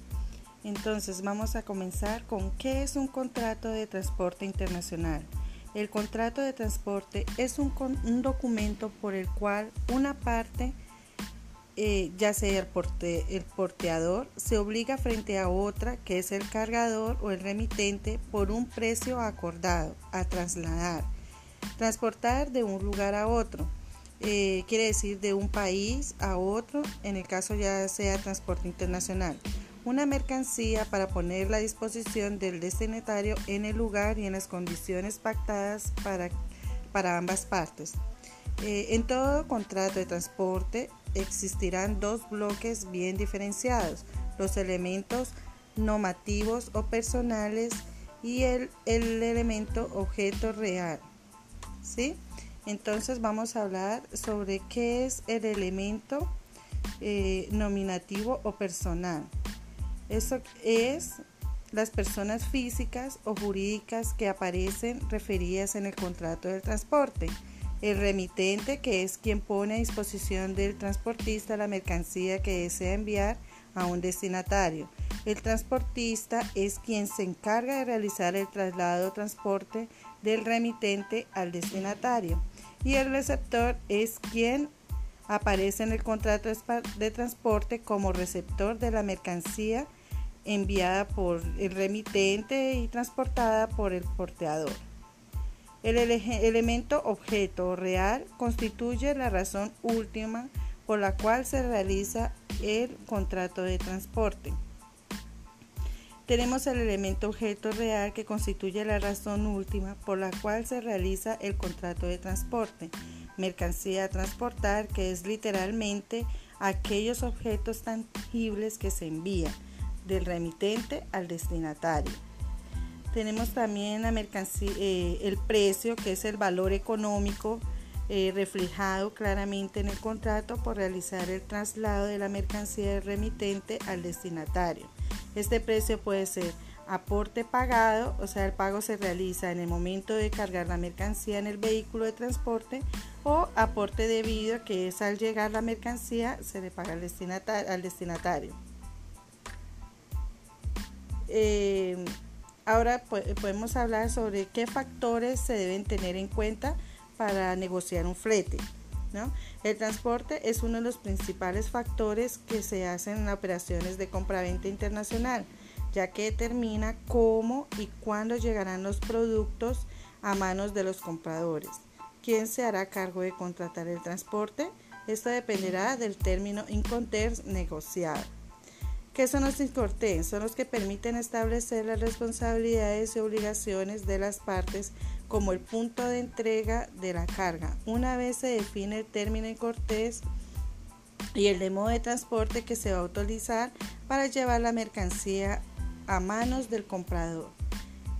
Entonces vamos a comenzar con qué es un contrato de transporte internacional. El contrato de transporte es un, documento por el cual una parte, eh, ya sea el, el porteador, se obliga frente a otra, que es el cargador o el remitente, por un precio acordado a trasladar, transportar de un lugar a otro eh, quiere decir de un país a otro, en el caso ya sea transporte internacional. Una mercancía para ponerla a disposición del destinatario en el lugar y en las condiciones pactadas para, para ambas partes. Eh, en todo contrato de transporte existirán dos bloques bien diferenciados, los elementos normativos o personales y el, el elemento objeto real. ¿Sí? Entonces vamos a hablar sobre qué es el elemento eh, nominativo o personal. Eso es las personas físicas o jurídicas que aparecen referidas en el contrato del transporte. El remitente, que es quien pone a disposición del transportista la mercancía que desea enviar a un destinatario. El transportista es quien se encarga de realizar el traslado o transporte del remitente al destinatario y el receptor es quien aparece en el contrato de transporte como receptor de la mercancía enviada por el remitente y transportada por el porteador. El elemento objeto real constituye la razón última por la cual se realiza el contrato de transporte. Tenemos el elemento objeto real que constituye la razón última por la cual se realiza el contrato de transporte. Mercancía a transportar, que es literalmente aquellos objetos tangibles que se envían del remitente al destinatario. Tenemos también la mercancía, eh, el precio, que es el valor económico eh, reflejado claramente en el contrato por realizar el traslado de la mercancía del remitente al destinatario. Este precio puede ser aporte pagado, o sea, el pago se realiza en el momento de cargar la mercancía en el vehículo de transporte, o aporte debido, que es al llegar la mercancía se le paga al destinatario. Eh, Ahora podemos hablar sobre qué factores se deben tener en cuenta para negociar un flete. El transporte es uno de los principales factores que se hacen en operaciones de compraventa internacional, ya que determina cómo y cuándo llegarán los productos a manos de los compradores. ¿Quién se hará cargo de contratar el transporte? Esto dependerá del término Incoterms negociado. ¿Qué son los incortes? Son los que permiten establecer las responsabilidades y obligaciones de las partes como el punto de entrega de la carga. Una vez se define el término incortés y el de modo de transporte que se va a utilizar para llevar la mercancía a manos del comprador.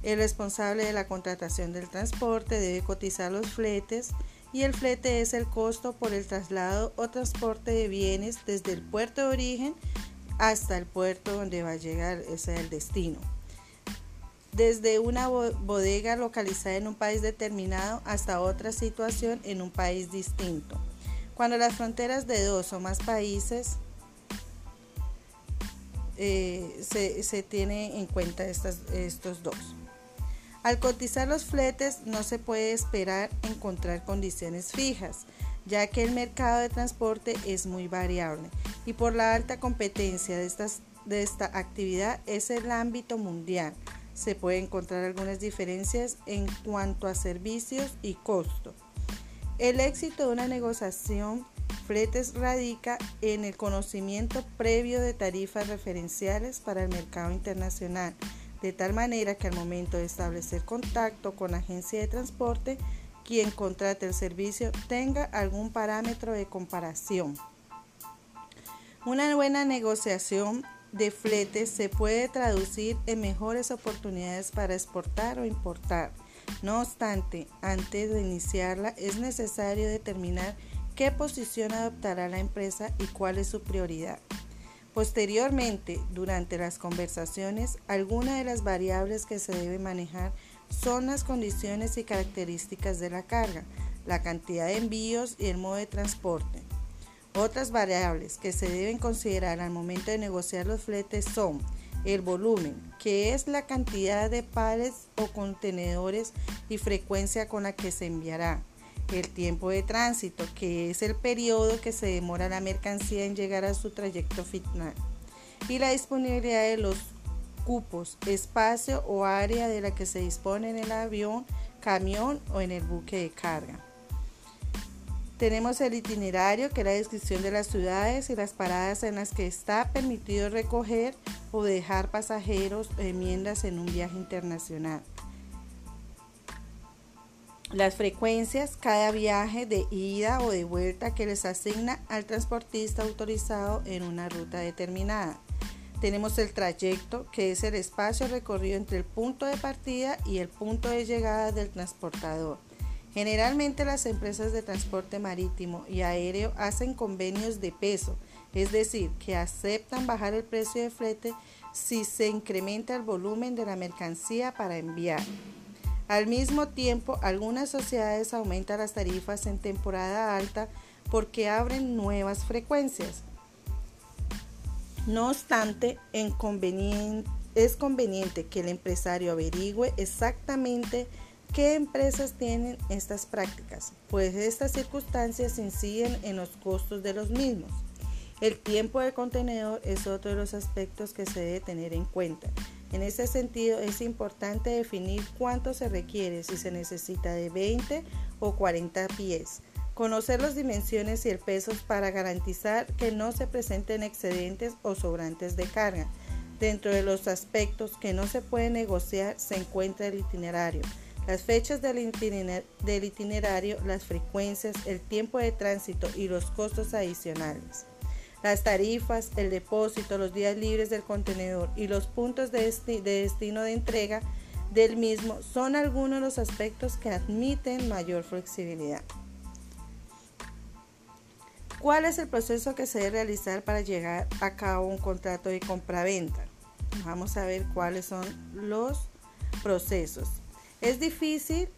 El responsable de la contratación del transporte debe cotizar los fletes y el flete es el costo por el traslado o transporte de bienes desde el puerto de origen hasta el puerto donde va a llegar, ese es el destino. Desde una bodega localizada en un país determinado hasta otra situación en un país distinto. Cuando las fronteras de dos o más países eh, se, se tiene en cuenta estos dos. Al cotizar los fletes no se puede esperar encontrar condiciones fijas, ya que el mercado de transporte es muy variable y por la alta competencia de, de esta actividad es el ámbito mundial. Se pueden encontrar algunas diferencias en cuanto a servicios y costo. El éxito de una negociación fletes radica en el conocimiento previo de tarifas referenciales para el mercado internacional, de tal manera que al momento de establecer contacto con la agencia de transporte, quien contrate el servicio tenga algún parámetro de comparación. Una buena negociación de fletes se puede traducir en mejores oportunidades para exportar o importar. No obstante, antes de iniciarla es necesario determinar qué posición adoptará la empresa y cuál es su prioridad. Posteriormente, durante las conversaciones, algunas de las variables que se debe manejar son las condiciones y características de la carga, la cantidad de envíos y el modo de transporte. Otras variables que se deben considerar al momento de negociar los fletes son el volumen, que es la cantidad de pares o contenedores y frecuencia con la que se enviará. El tiempo de tránsito, que es el periodo que se demora la mercancía en llegar a su trayecto final. Y la disponibilidad de los cupos, espacio o área de la que se dispone en el avión, camión o en el buque de carga. Tenemos el itinerario, que es la descripción de las ciudades y las paradas en las que está permitido recoger o dejar pasajeros o enmiendas en un viaje internacional. Las frecuencias, cada viaje de ida o de vuelta que les asigna al transportista autorizado en una ruta determinada. Tenemos el trayecto, que es el espacio recorrido entre el punto de partida y el punto de llegada del transportador. Generalmente las empresas de transporte marítimo y aéreo hacen convenios de peso, es decir, que aceptan bajar el precio de flete si se incrementa el volumen de la mercancía para enviar. Al mismo tiempo, algunas sociedades aumentan las tarifas en temporada alta porque abren nuevas frecuencias. No obstante, es conveniente que el empresario averigüe exactamente ¿Qué empresas tienen estas prácticas? Pues estas circunstancias inciden en los costos de los mismos. El tiempo del contenedor es otro de los aspectos que se debe tener en cuenta. En ese sentido es importante definir cuánto se requiere, si se necesita de 20 o 40 pies. Conocer las dimensiones y el peso para garantizar que no se presenten excedentes o sobrantes de carga. Dentro de los aspectos que no se puede negociar se encuentra el itinerario, las fechas del itinerario, las frecuencias, el tiempo de tránsito y los costos adicionales. Las tarifas, el depósito, los días libres del contenedor y los puntos de, destino de entrega del mismo son algunos de los aspectos que admiten mayor flexibilidad. ¿Cuál es el proceso que se debe realizar para llegar a cabo un contrato de compraventa? Vamos a ver cuáles son los procesos. Es difícil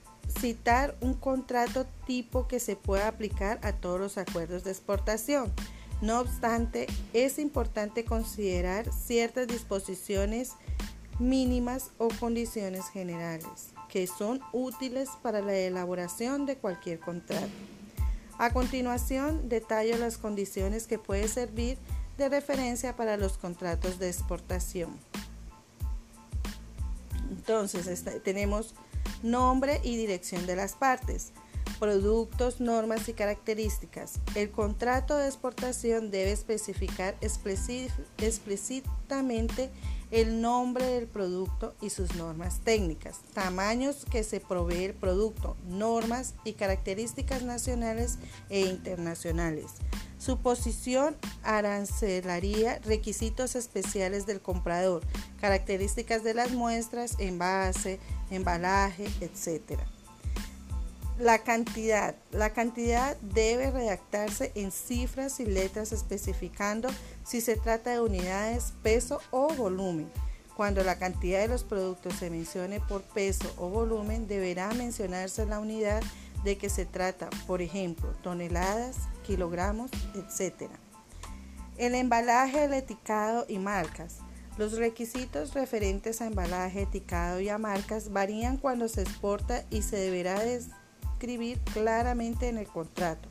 citar un contrato tipo que se pueda aplicar a todos los acuerdos de exportación. No obstante, es importante considerar ciertas disposiciones mínimas o condiciones generales que son útiles para la elaboración de cualquier contrato. A continuación, detallo las condiciones que pueden servir de referencia para los contratos de exportación. Entonces, tenemos nombre y dirección de las partes, productos, normas y características. El contrato de exportación debe especificar explícitamente el nombre del producto y sus normas técnicas, tamaños que se provee el producto, normas y características nacionales e internacionales. Su posición arancelaria, requisitos especiales del comprador, características de las muestras, envase, embalaje, etc. La cantidad. La cantidad debe redactarse en cifras y letras especificando si se trata de unidades, peso o volumen. Cuando la cantidad de los productos se mencione por peso o volumen, deberá mencionarse la unidad de que se trata, por ejemplo, toneladas, kilogramos, etc. El embalaje, el etiquetado y marcas. Los requisitos referentes a embalaje, etiquetado y a marcas varían cuando se exporta y se deberá escribir claramente en el contrato.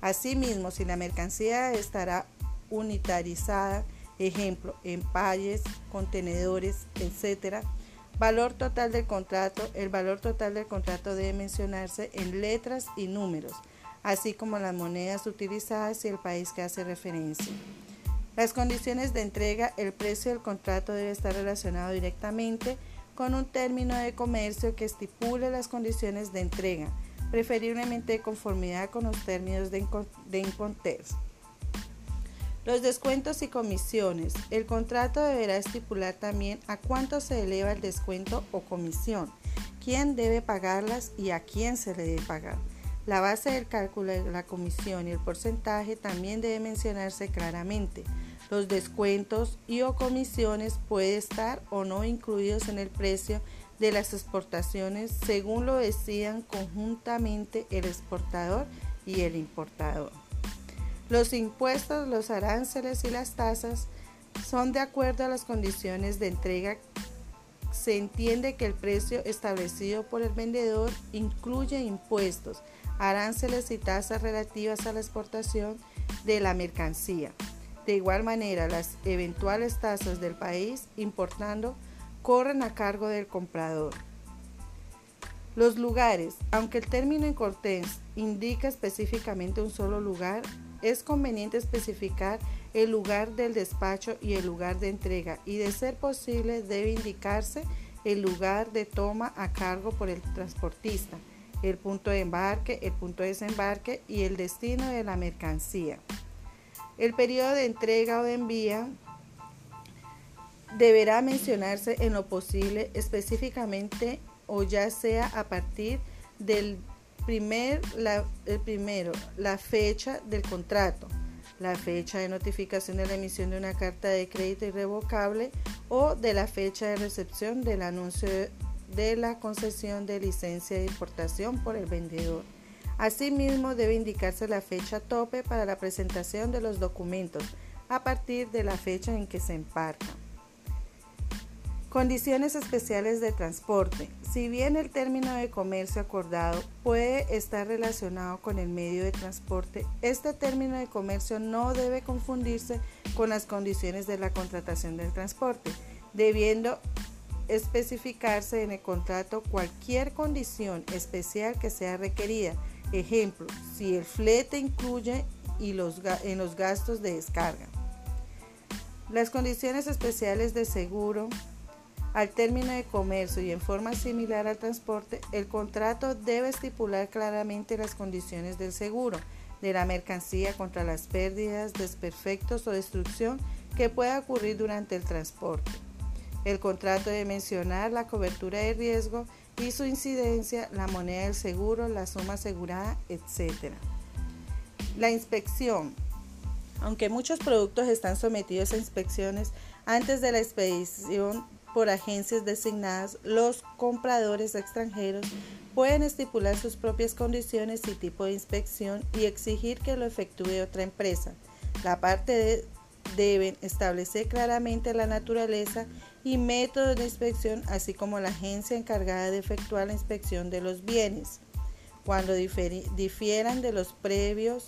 Asimismo, si la mercancía estará unitarizada, ejemplo, empalles, contenedores, etc., valor total del contrato, el valor total del contrato debe mencionarse en letras y números, así como las monedas utilizadas y el país que hace referencia. Las condiciones de entrega, el precio del contrato debe estar relacionado directamente con un término de comercio que estipule las condiciones de entrega, preferiblemente de conformidad con los términos de, Inconters. Los descuentos y comisiones. El contrato deberá estipular también a cuánto se eleva el descuento o comisión, quién debe pagarlas y a quién se le debe pagar. La base del cálculo de la comisión y el porcentaje también debe mencionarse claramente. Los descuentos y o comisiones pueden estar o no incluidos en el precio de las exportaciones según lo decidan conjuntamente el exportador y el importador. Los impuestos, los aranceles y las tasas son de acuerdo a las condiciones de entrega. Se entiende que el precio establecido por el vendedor incluye impuestos, aranceles y tasas relativas a la exportación de la mercancía. De igual manera, las eventuales tasas del país importando corren a cargo del comprador. Los lugares, aunque el término en cortés indica específicamente un solo lugar, es conveniente especificar el lugar del despacho y el lugar de entrega y de ser posible debe indicarse el lugar de toma a cargo por el transportista, el punto de embarque, el punto de desembarque y el destino de la mercancía. El periodo de entrega o de envía deberá mencionarse en lo posible específicamente o ya sea a partir del primer, la, el primero, la fecha del contrato, la fecha de notificación de la emisión de una carta de crédito irrevocable o de la fecha de recepción del anuncio de la concesión de licencia de importación por el vendedor. Asimismo, debe indicarse la fecha tope para la presentación de los documentos a partir de la fecha en que se emparca. Condiciones especiales de transporte. Si bien el término de comercio acordado puede estar relacionado con el medio de transporte, este término de comercio no debe confundirse con las condiciones de la contratación del transporte, debiendo especificarse en el contrato cualquier condición especial que sea requerida. Ejemplo, si el flete incluye y los, en los gastos de descarga. Las condiciones especiales de seguro al término de comercio y en forma similar al transporte, el contrato debe estipular claramente las condiciones del seguro de la mercancía contra las pérdidas, desperfectos o destrucción que pueda ocurrir durante el transporte. El contrato debe mencionar la cobertura de riesgo y su incidencia, la moneda del seguro, la suma asegurada, etc. La inspección. Aunque muchos productos están sometidos a inspecciones antes de la expedición por agencias designadas, los compradores extranjeros pueden estipular sus propias condiciones y tipo de inspección y exigir que lo efectúe otra empresa. La parte de, deben establecer claramente la naturaleza y métodos de inspección, así como la agencia encargada de efectuar la inspección de los bienes. Cuando difieran de los previos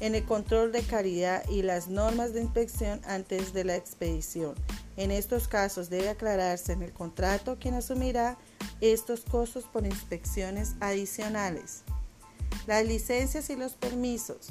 en el control de calidad y las normas de inspección antes de la expedición. En estos casos debe aclararse en el contrato quién asumirá estos costos por inspecciones adicionales. Las licencias y los permisos.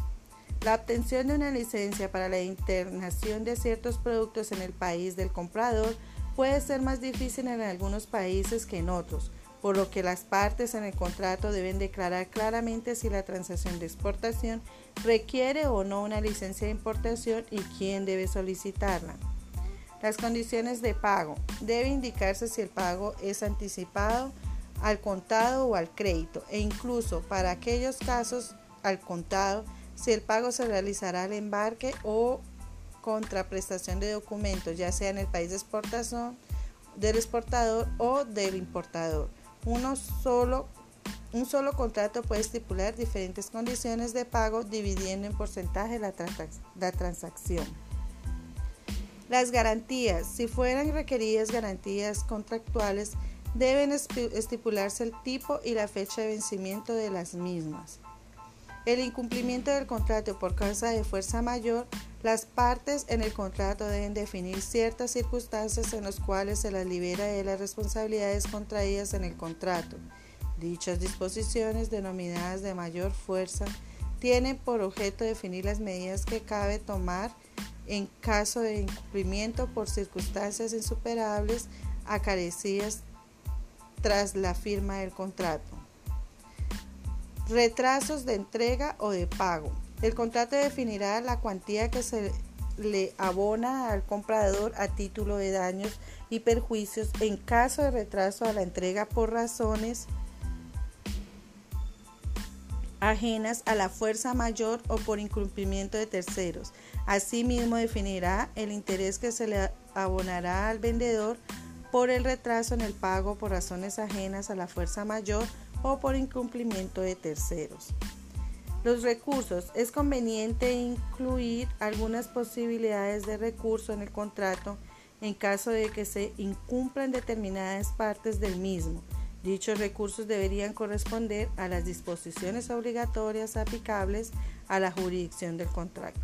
La obtención de una licencia para la internación de ciertos productos en el país del comprador puede ser más difícil en algunos países que en otros, por lo que las partes en el contrato deben declarar claramente si la transacción de exportación requiere o no una licencia de importación y quién debe solicitarla. Las condiciones de pago. Debe indicarse si el pago es anticipado, al contado o al crédito, e incluso para aquellos casos al contado, si el pago se realizará al embarque o contraprestación de documentos, ya sea en el país de exportación del exportador o del importador. Uno solo, un solo contrato puede estipular diferentes condiciones de pago dividiendo en porcentaje la, la transacción. Las garantías, si fueran requeridas garantías contractuales, deben estipularse el tipo y la fecha de vencimiento de las mismas. El incumplimiento del contrato por causa de fuerza mayor, las partes en el contrato deben definir ciertas circunstancias en las cuales se las libera de las responsabilidades contraídas en el contrato. Dichas disposiciones, denominadas de mayor fuerza, tienen por objeto definir las medidas que cabe tomar en caso de incumplimiento por circunstancias insuperables acarecidas tras la firma del contrato. Retrasos de entrega o de pago. El contrato definirá la cuantía que se le abona al comprador a título de daños y perjuicios en caso de retraso a la entrega por razones ajenas a la fuerza mayor o por incumplimiento de terceros. Asimismo, definirá el interés que se le abonará al vendedor por el retraso en el pago por razones ajenas a la fuerza mayor o por incumplimiento de terceros. Los recursos. Es conveniente incluir algunas posibilidades de recurso en el contrato en caso de que se incumplan determinadas partes del mismo. Dichos recursos deberían corresponder a las disposiciones obligatorias aplicables a la jurisdicción del contrato.